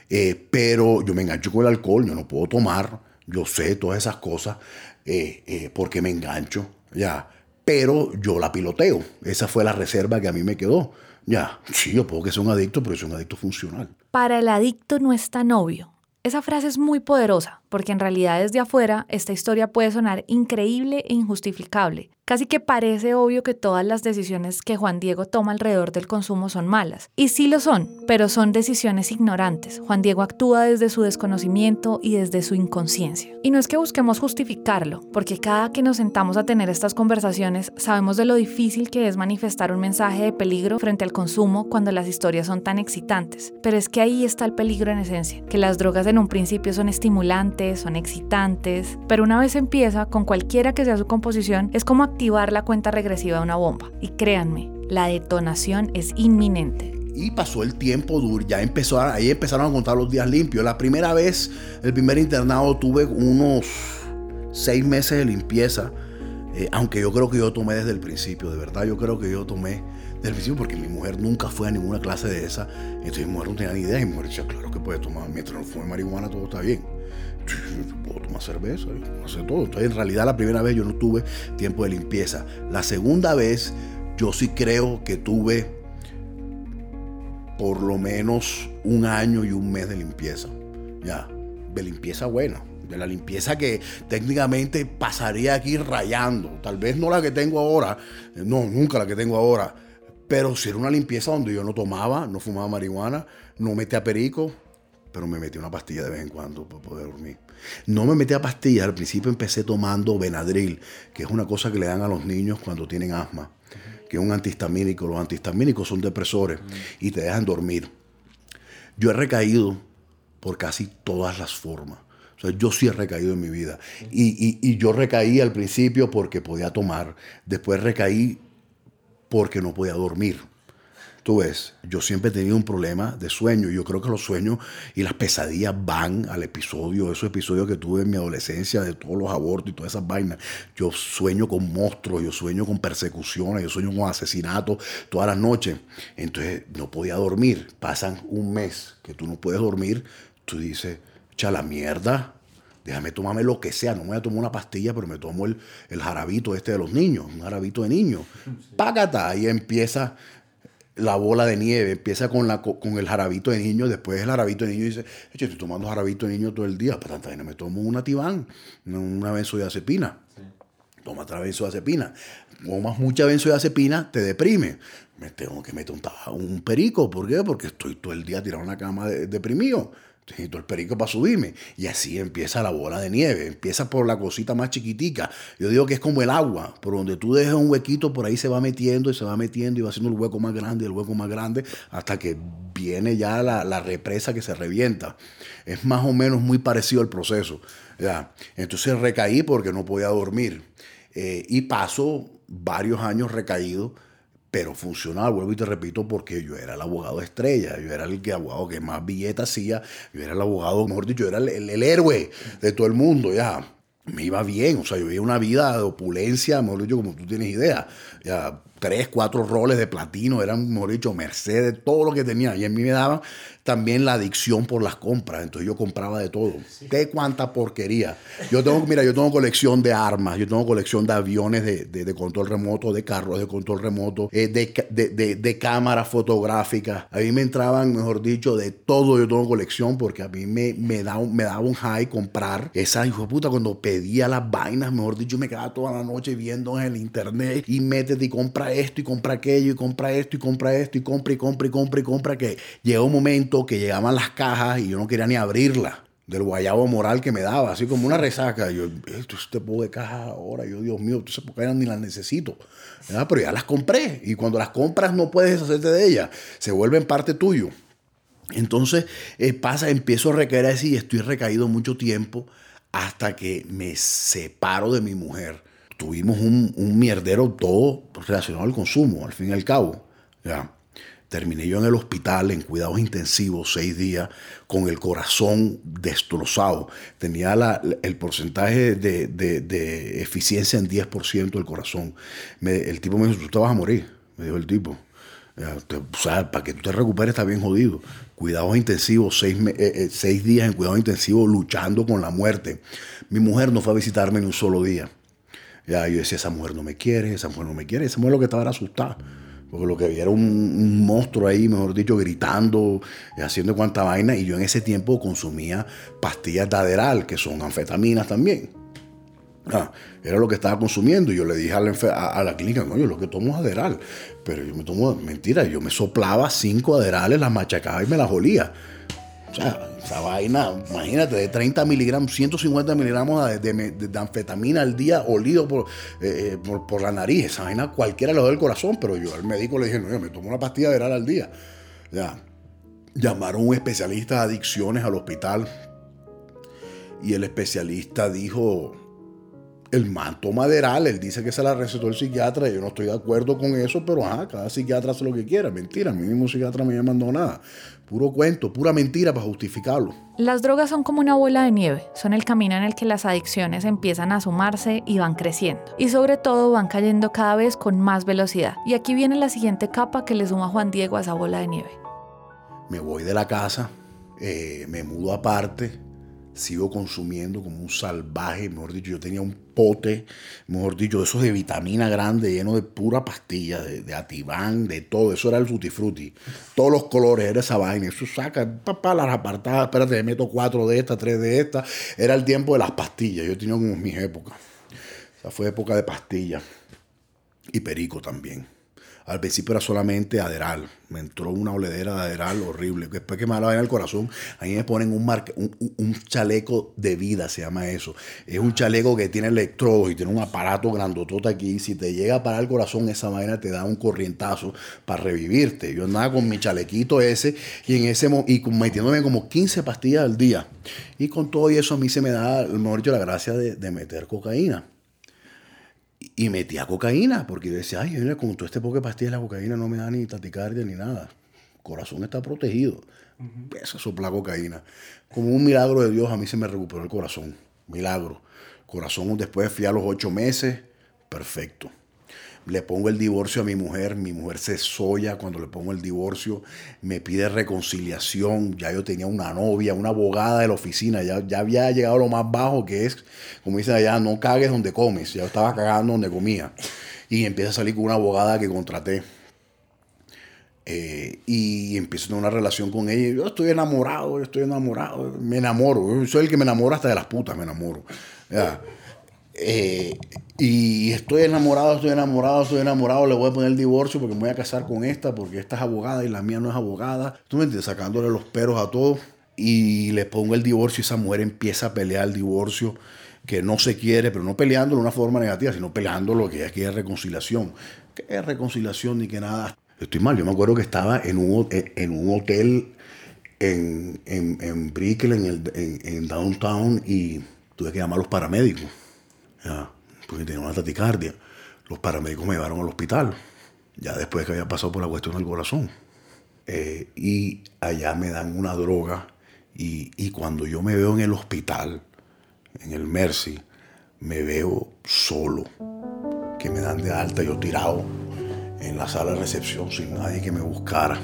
eh, pero yo me engancho con el alcohol, yo no puedo tomar, yo sé todas esas cosas, eh, eh, porque me engancho, ya. Pero yo la piloteo, esa fue la reserva que a mí me quedó. Ya, sí, yo puedo que sea un adicto, pero es un adicto funcional. Para el adicto no es tan obvio. Esa frase es muy poderosa, porque en realidad desde afuera esta historia puede sonar increíble e injustificable, Casi que parece obvio que todas las decisiones que Juan Diego toma alrededor del consumo son malas. Y sí lo son, pero son decisiones ignorantes. Juan Diego actúa desde su desconocimiento y desde su inconsciencia. Y no es que busquemos justificarlo, porque cada que nos sentamos a tener estas conversaciones sabemos de lo difícil que es manifestar un mensaje de peligro frente al consumo cuando las historias son tan excitantes. Pero es que ahí está el peligro en esencia, que las drogas en un principio son estimulantes, son excitantes, pero una vez empieza, con cualquiera que sea su composición, es como activar la cuenta regresiva de una bomba. Y créanme, la detonación es inminente. Y pasó el tiempo duro, ya empezó, ahí empezaron a contar los días limpios. La primera vez, el primer internado, tuve unos seis meses de limpieza. Eh, aunque yo creo que yo tomé desde el principio, de verdad, yo creo que yo tomé desde el principio porque mi mujer nunca fue a ninguna clase de esa. Entonces mi mujer no tenía ni idea y mi mujer decía, claro que puede tomar, mientras no fume marihuana todo está bien puedo tomar cerveza, hacer todo. Entonces, en realidad, la primera vez yo no tuve tiempo de limpieza. La segunda vez, yo sí creo que tuve por lo menos un año y un mes de limpieza. Ya, de limpieza buena. De la limpieza que técnicamente pasaría aquí rayando. Tal vez no la que tengo ahora, no, nunca la que tengo ahora. Pero si era una limpieza donde yo no tomaba, no fumaba marihuana, no metía perico, pero me metí una pastilla de vez en cuando para poder dormir. No me metí a pastillas, al principio empecé tomando Benadryl, que es una cosa que le dan a los niños cuando tienen asma, que es un antihistamínico. Los antihistamínicos son depresores y te dejan dormir. Yo he recaído por casi todas las formas. O sea, yo sí he recaído en mi vida. Y, y yo recaí al principio porque podía tomar, después recaí porque no podía dormir. Tú ves, yo siempre he tenido un problema de sueño. Yo creo que los sueños y las pesadillas van al episodio, esos episodios que tuve en mi adolescencia de todos los abortos y todas esas vainas. Yo sueño con monstruos, yo sueño con persecuciones, yo sueño con asesinatos todas las noches. Entonces no podía dormir. Pasan un mes que tú no puedes dormir. Tú dices, echa la mierda, déjame tomarme lo que sea, no me voy a tomar una pastilla, pero me tomo el, el jarabito este de los niños, un jarabito de niños. Págata, ahí empieza la bola de nieve, empieza con, la, con el jarabito de niño, después el jarabito de niño dice, estoy tomando jarabito de niño todo el día, para tanto me tomo una tibán, una benzodiazepina. Toma otra benzodiazepina. Tomas mucha benzodiazepina, te deprime. Me tengo que meter un, un perico, ¿por qué? Porque estoy todo el día tirado en una cama deprimido necesito el perico para subirme. Y así empieza la bola de nieve. Empieza por la cosita más chiquitica. Yo digo que es como el agua. Por donde tú dejas un huequito, por ahí se va metiendo y se va metiendo y va haciendo el hueco más grande, el hueco más grande, hasta que viene ya la, represa que se revienta. Es más o menos muy parecido al proceso. ¿ya? Entonces recaí porque no podía dormir. Eh, y paso varios años recaído, pero funcional, vuelvo y te repito, porque yo era el abogado estrella, yo era el que, abogado que más billetes hacía, yo era el abogado, mejor dicho, yo era el, el héroe de todo el mundo, ya me iba bien, o sea, yo vivía una vida de opulencia, mejor dicho, como tú tienes idea. Ya, tres, cuatro roles de platino, eran, mejor dicho, Mercedes, todo lo que tenía. Y a mí me daban también la adicción por las compras. Entonces yo compraba de todo. ¿Qué cuánta porquería? Yo tengo, mira, yo tengo colección de armas, yo tengo colección de aviones de, de, control remoto, de carros de control remoto, eh, de, de, cámaras fotográficas. A mí me entraban, mejor dicho, de todo. Yo tengo colección porque a mí me, me, da, me daba un high comprar esa hijo de puta cuando pedía las vainas, mejor dicho, me quedaba toda la noche viendo en el internet y métete y compra esto y compra aquello y compra esto y compra esto y compra y compra y compra y compra que llega un momento que llegaban las cajas y yo no quería ni abrirla del guayabo moral que me daba, así como una resaca. Yo, este poco de caja ahora, yo, Dios mío, entonces porque ni las necesito. Pero ya las compré y cuando las compras no puedes deshacerte de ellas, se vuelven parte tuyo. Entonces eh, pasa, empiezo a recaer así y estoy recaído mucho tiempo hasta que me separo de mi mujer tuvimos un, un, mierdero todo relacionado al consumo, al fin y al cabo. ¿ya? Terminé yo en el hospital en cuidados intensivos seis días con el corazón destrozado. Tenía la, el porcentaje de, de, eficiencia en 10% del corazón. El tipo me dijo, tú te vas a morir, me dijo el tipo. o sea, para que tú te recuperes está bien jodido. Cuidados intensivos, seis, eh, eh, seis días en cuidados intensivos luchando con la muerte. Mi mujer no fue a visitarme en un solo día. Ya yo decía, esa mujer no me quiere, esa mujer no me quiere. Esa mujer lo que estaba era asustada. Porque lo que había era un, monstruo ahí, mejor dicho, gritando, haciendo cuanta vaina. Y yo en ese tiempo consumía pastillas de Aderal, que son anfetaminas también. Ah, era lo que estaba consumiendo. Y yo le dije a la, a, la clínica, no, yo lo que tomo es Aderal. Pero yo me tomo, mentira, yo me soplaba cinco Aderales, las machacaba y me las olía. O sea, esa vaina, imagínate, de 30 miligramos, 150 miligramos de, anfetamina al día olido eh, eh, por, por, la nariz. Esa vaina cualquiera le da el corazón, pero yo al médico le dije, no, yo me tomo una pastilla de al día. Ya. Llamaron un especialista de adicciones al hospital y el especialista dijo, el manto maderal, él dice que se la recetó el psiquiatra, yo no estoy de acuerdo con eso, pero ajá, cada psiquiatra hace lo que quiera, mentira, a mí mismo psiquiatra me mandó nada, puro cuento, pura mentira para justificarlo. Las drogas son como una bola de nieve, son el camino en el que las adicciones empiezan a sumarse y van creciendo, y sobre todo van cayendo cada vez con más velocidad. Y aquí viene la siguiente capa que le suma Juan Diego a esa bola de nieve. Me voy de la casa, eh, me mudo aparte, sigo consumiendo como un salvaje, mejor dicho, yo tenía un pote, mejor dicho, de esos de vitamina grande, lleno de pura pastilla, de, de de todo, eso era el tutti frutti, todos los colores, era esa vaina, eso saca, papá, las apartadas, espérate, me meto cuatro de estas, tres de estas, era el tiempo de las pastillas, yo tenía como mis épocas, o sea, fue época de pastillas, y perico también. Al principio era solamente Aderal. Me entró una oledera de Aderal horrible. Después que me la en el corazón, ahí me ponen un, un, chaleco de vida, se llama eso. Es un chaleco que tiene electrodos y tiene un aparato grandotote aquí. Si te llega a parar el corazón, esa vaina te da un corrientazo para revivirte. Yo andaba con mi chalequito ese y en ese y metiéndome como 15 pastillas al día. Y con todo eso a mí se me da, mejor dicho, la gracia de, de meter cocaína y metía cocaína, porque yo decía, ay, con todo este poco de pastillas la cocaína no me da ni taticardia ni nada. El corazón está protegido. Esa sopla cocaína. Como un milagro de Dios, a mí se me recuperó el corazón. Milagro. Corazón después fui a los ocho meses, perfecto le pongo el divorcio a mi mujer, mi mujer se soya cuando le pongo el divorcio, me pide reconciliación, ya yo tenía una novia, una abogada de la oficina, ya, ya había llegado a lo más bajo que es, como dicen allá, no cagues donde comes, ya estaba cagando donde comía. Y empieza a salir con una abogada que contraté. Eh, y empiezo a tener una relación con ella. Yo estoy enamorado, yo estoy enamorado, me enamoro. Yo soy el que me enamora hasta de las putas, me enamoro. Eh, y estoy enamorado, estoy enamorado, estoy enamorado, le voy a poner el divorcio porque me voy a casar con esta, porque esta es abogada y la mía no es abogada. Tú me entiendes, sacándole los peros a todos. Y le pongo el divorcio y esa mujer empieza a pelear el divorcio que no se quiere, pero no peleándolo de una forma negativa, sino peleando lo que es reconciliación. ¿Qué es reconciliación ni que nada? Estoy mal, yo me acuerdo que estaba en un, en un hotel en, en, en Brickell, en, el, en, en Downtown, y tuve que llamar a los paramédicos porque tenía una taticardia. Los paramédicos me llevaron al hospital, ya después que había pasado por la cuestión del corazón. Eh, y allá me dan una droga y, y, cuando yo me veo en el hospital, en el Mercy, me veo solo, que me dan de alta, yo tirado en la sala de recepción sin nadie que me buscara.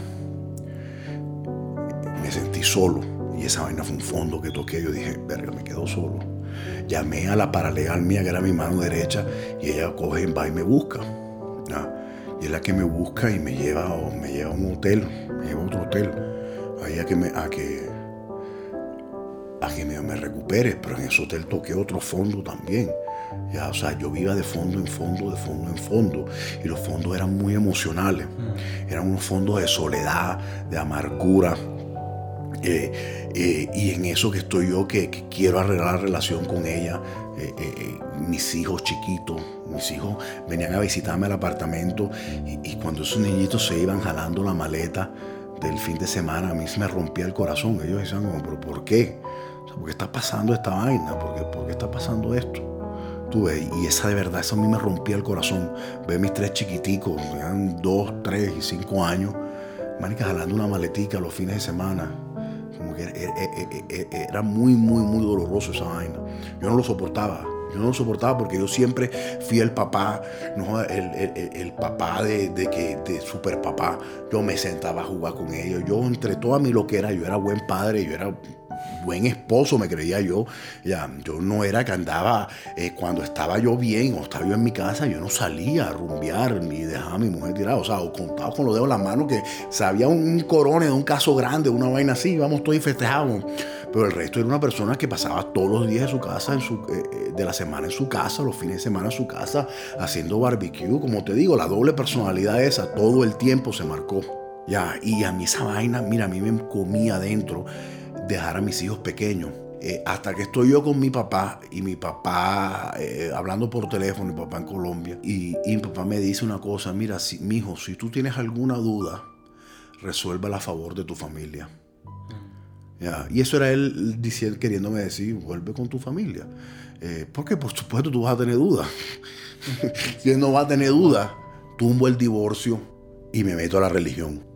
Me sentí solo y esa vaina fue un fondo que toqué. Yo dije, verga, me quedo solo. Llamé a la paralegal mía, que era mi mano derecha, y ella coge, va y me busca. Y es la que me busca y me lleva, me lleva a un hotel, me lleva a otro hotel, ahí a que me, a que, a que me, me recupere. Pero en ese hotel toqué otro fondo también. Ya, o sea, yo vivía de fondo en fondo, de fondo en fondo. Y los fondos eran muy emocionales. Mm. Eran unos fondos de soledad, de amargura. Eh, eh, y en eso que estoy yo, que, quiero arreglar la relación con ella. Eh, mis hijos chiquitos, mis hijos venían a visitarme al apartamento. Y, cuando esos niñitos se iban jalando la maleta del fin de semana, a mí se me rompía el corazón. Ellos decían, como, ¿pero por qué? ¿Por qué está pasando esta vaina? ¿Por qué, ¿Por qué está pasando esto? y esa de verdad, eso a mí me rompía el corazón. Ver mis tres chiquiticos, eran dos, tres y cinco años, manica jalando una maletica los fines de semana. Era, muy, muy, muy doloroso esa vaina. Yo no lo soportaba. Yo no lo soportaba porque yo siempre fui el papá, el, papá de, que, de super papá. Yo me sentaba a jugar con ellos. Yo, entre toda mi lo que era, yo era buen padre, yo era buen esposo, me creía yo. Ya, yo no era que andaba, eh, cuando estaba yo bien o estaba yo en mi casa, yo no salía a rumbear ni dejaba a mi mujer tirada. O sea, o contaba con los dedos en la mano que sabía un corone de un caso grande, una vaina así, vamos todos y festejábamos. Pero el resto era una persona que pasaba todos los días de su casa, en su, eh, eh, de la semana en su casa, los fines de semana en su casa, haciendo barbecue. Como te digo, la doble personalidad esa todo el tiempo se marcó. Ya, y a mí esa vaina, mira, a mí me comía adentro dejar a mis hijos pequeños. Eh, hasta que estoy yo con mi papá y mi papá eh, hablando por teléfono, mi papá en Colombia, y, mi papá me dice una cosa, mira, si, mi hijo, si tú tienes alguna duda, resuélvala a favor de tu familia. Mm. Y eso era él diciendo, queriéndome decir, vuelve con tu familia. Eh, porque por supuesto tú vas a tener dudas. si él no va a tener dudas, tumbo el divorcio y me meto a la religión.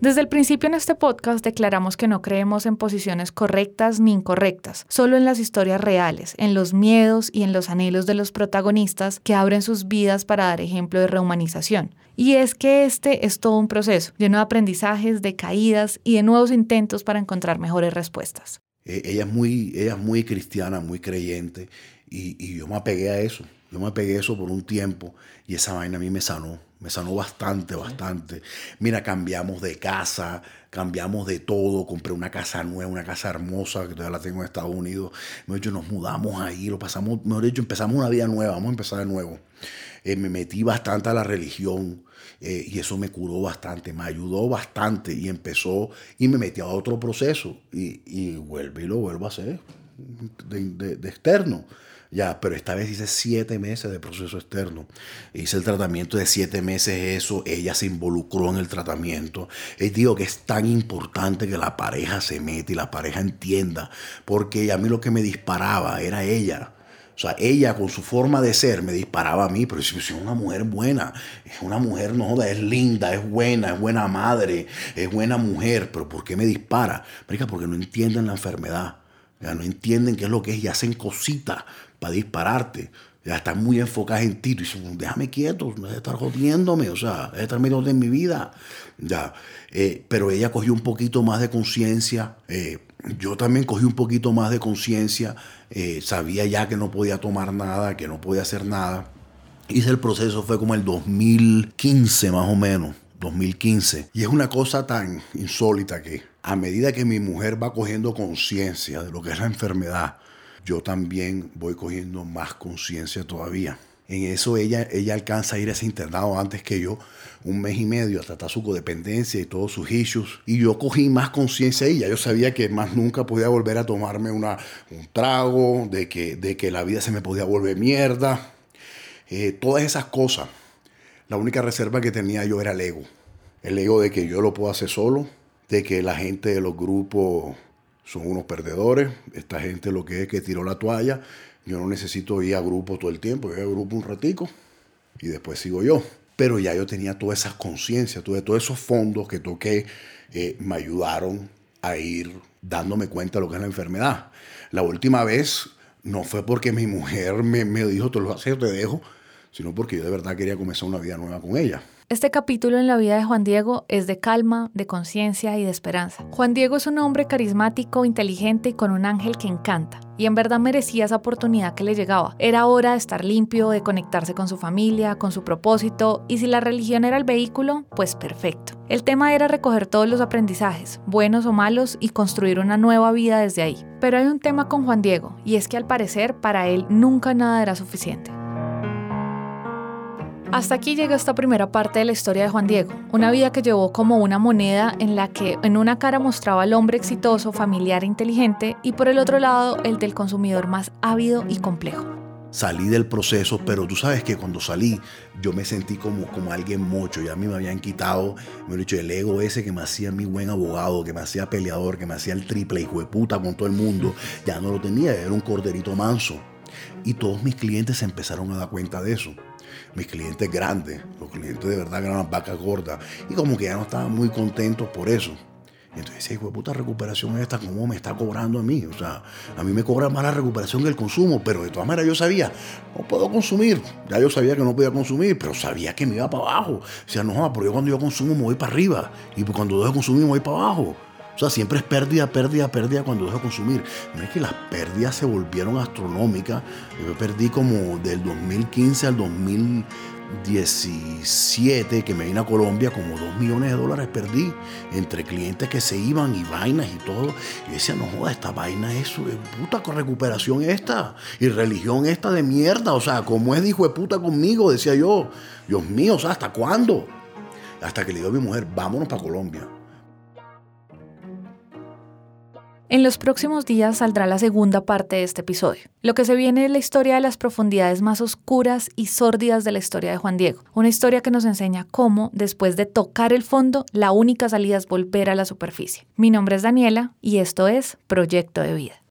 Desde el principio en este podcast declaramos que no creemos en posiciones correctas ni incorrectas, solo en las historias reales, en los miedos y en los anhelos de los protagonistas que abren sus vidas para dar ejemplo de rehumanización. Y es que este es todo un proceso, lleno de aprendizajes, de caídas y de nuevos intentos para encontrar mejores respuestas. Eh, ella es muy, ella es muy cristiana, muy creyente, y, y yo me apegué a eso. Yo me pegué eso por un tiempo y esa vaina a mí me sanó, me sanó bastante, bastante. Mira, cambiamos de casa, cambiamos de todo, compré una casa nueva, una casa hermosa que todavía la tengo en Estados Unidos. Mejor dicho, nos mudamos ahí, lo pasamos, mejor dicho, empezamos una vida nueva, vamos a empezar de nuevo. Eh, me metí bastante a la religión eh, y eso me curó bastante, me ayudó bastante y empezó y me metí a otro proceso y, y vuelvo y lo vuelvo a hacer de, de externo. Ya, pero esta vez hice siete meses de proceso externo. Hice el tratamiento de siete meses, eso, ella se involucró en el tratamiento. Y digo que es tan importante que la pareja se mete y la pareja entienda, porque a mí lo que me disparaba era ella. O sea, ella con su forma de ser me disparaba a mí, pero si es una mujer buena, es una mujer, no es linda, es buena, es buena madre, es buena mujer, pero ¿por qué me dispara? Porque no entienden la enfermedad. Ya no entienden qué es lo que es y hacen cositas para dispararte. Ya están muy enfocadas en ti. Y dicen, déjame quieto, no estar jodiéndome, o sea, de estar metiendo en mi vida. Ya. Eh, pero ella cogió un poquito más de conciencia. Eh, yo también cogí un poquito más de conciencia. Eh, sabía ya que no podía tomar nada, que no podía hacer nada. Hice el proceso, fue como el 2015 más o menos. 2015. Y es una cosa tan insólita que a medida que mi mujer va cogiendo conciencia de lo que es la enfermedad, yo también voy cogiendo más conciencia todavía. En eso ella, ella alcanza a ir a ese internado antes que yo, un mes y medio, a tratar su codependencia y todos sus issues. Y yo cogí más conciencia de ella. Yo sabía que más nunca podía volver a tomarme una, un trago, de que, de que la vida se me podía volver mierda. Eh, todas esas cosas. La única reserva que tenía yo era el ego. El ego de que yo lo puedo hacer solo, de que la gente de los grupos son unos perdedores, esta gente lo que es que tiró la toalla, yo no necesito ir a grupo todo el tiempo, yo voy a grupo un ratico y después sigo yo. Pero ya yo tenía toda esa conciencia, todos esos fondos que toqué eh, me ayudaron a ir dándome cuenta de lo que es la enfermedad. La última vez no fue porque mi mujer me, me dijo, te lo haces, te dejo, sino porque yo de verdad quería comenzar una vida nueva con ella. Este capítulo en la vida de Juan Diego es de calma, de conciencia y de esperanza. Juan Diego es un hombre carismático, inteligente y con un ángel que encanta. Y en verdad merecía esa oportunidad que le llegaba. Era hora de estar limpio, de conectarse con su familia, con su propósito, y si la religión era el vehículo, pues perfecto. El tema era recoger todos los aprendizajes, buenos o malos, y construir una nueva vida desde ahí. Pero hay un tema con Juan Diego, y es que al parecer para él nunca nada era suficiente. Hasta aquí llega esta primera parte de la historia de Juan Diego, una vida que llevó como una moneda en la que en una cara mostraba al hombre exitoso, familiar e inteligente y por el otro lado el del consumidor más ávido y complejo. Salí del proceso, pero tú sabes que cuando salí yo me sentí como, como alguien mocho, ya a mí me habían quitado, me han dicho, el ego ese que me hacía mi buen abogado, que me hacía peleador, que me hacía el triple hijo de puta con todo el mundo, ya no lo tenía, era un corderito manso. Y todos mis clientes se empezaron a dar cuenta de eso mis clientes grandes, los clientes de verdad que eran las vacas gordas, y como que ya no estaban muy contentos por eso. Entonces decía, hijo puta recuperación esta, ¿cómo me está cobrando a mí? O sea, a mí me cobra más la recuperación que el consumo, pero de todas maneras yo sabía, no puedo consumir. Ya yo sabía que no podía consumir, pero sabía que me iba para abajo. O sea, no, porque yo cuando yo consumo me voy para arriba, y cuando dejo de consumir me voy para abajo. O sea, siempre es pérdida, pérdida, pérdida cuando dejo de consumir. No es que las pérdidas se volvieron astronómicas. Yo perdí como del 2015 al 2017 que me vine a Colombia, como 2 millones de dólares perdí entre clientes que se iban y vainas y todo. Y decía, no joda, esta vaina es puta con recuperación esta y religión esta de mierda. O sea, ¿cómo es de hijo de puta conmigo? Decía yo, Dios mío, o sea, ¿hasta cuándo? Hasta que le digo a mi mujer, vámonos para Colombia En los próximos días saldrá la segunda parte de este episodio. Lo que se viene es la historia de las profundidades más oscuras y sórdidas de la historia de Juan Diego. Una historia que nos enseña cómo, después de tocar el fondo, la única salida es volver a la superficie. Mi nombre es Daniela y esto es Proyecto de Vida.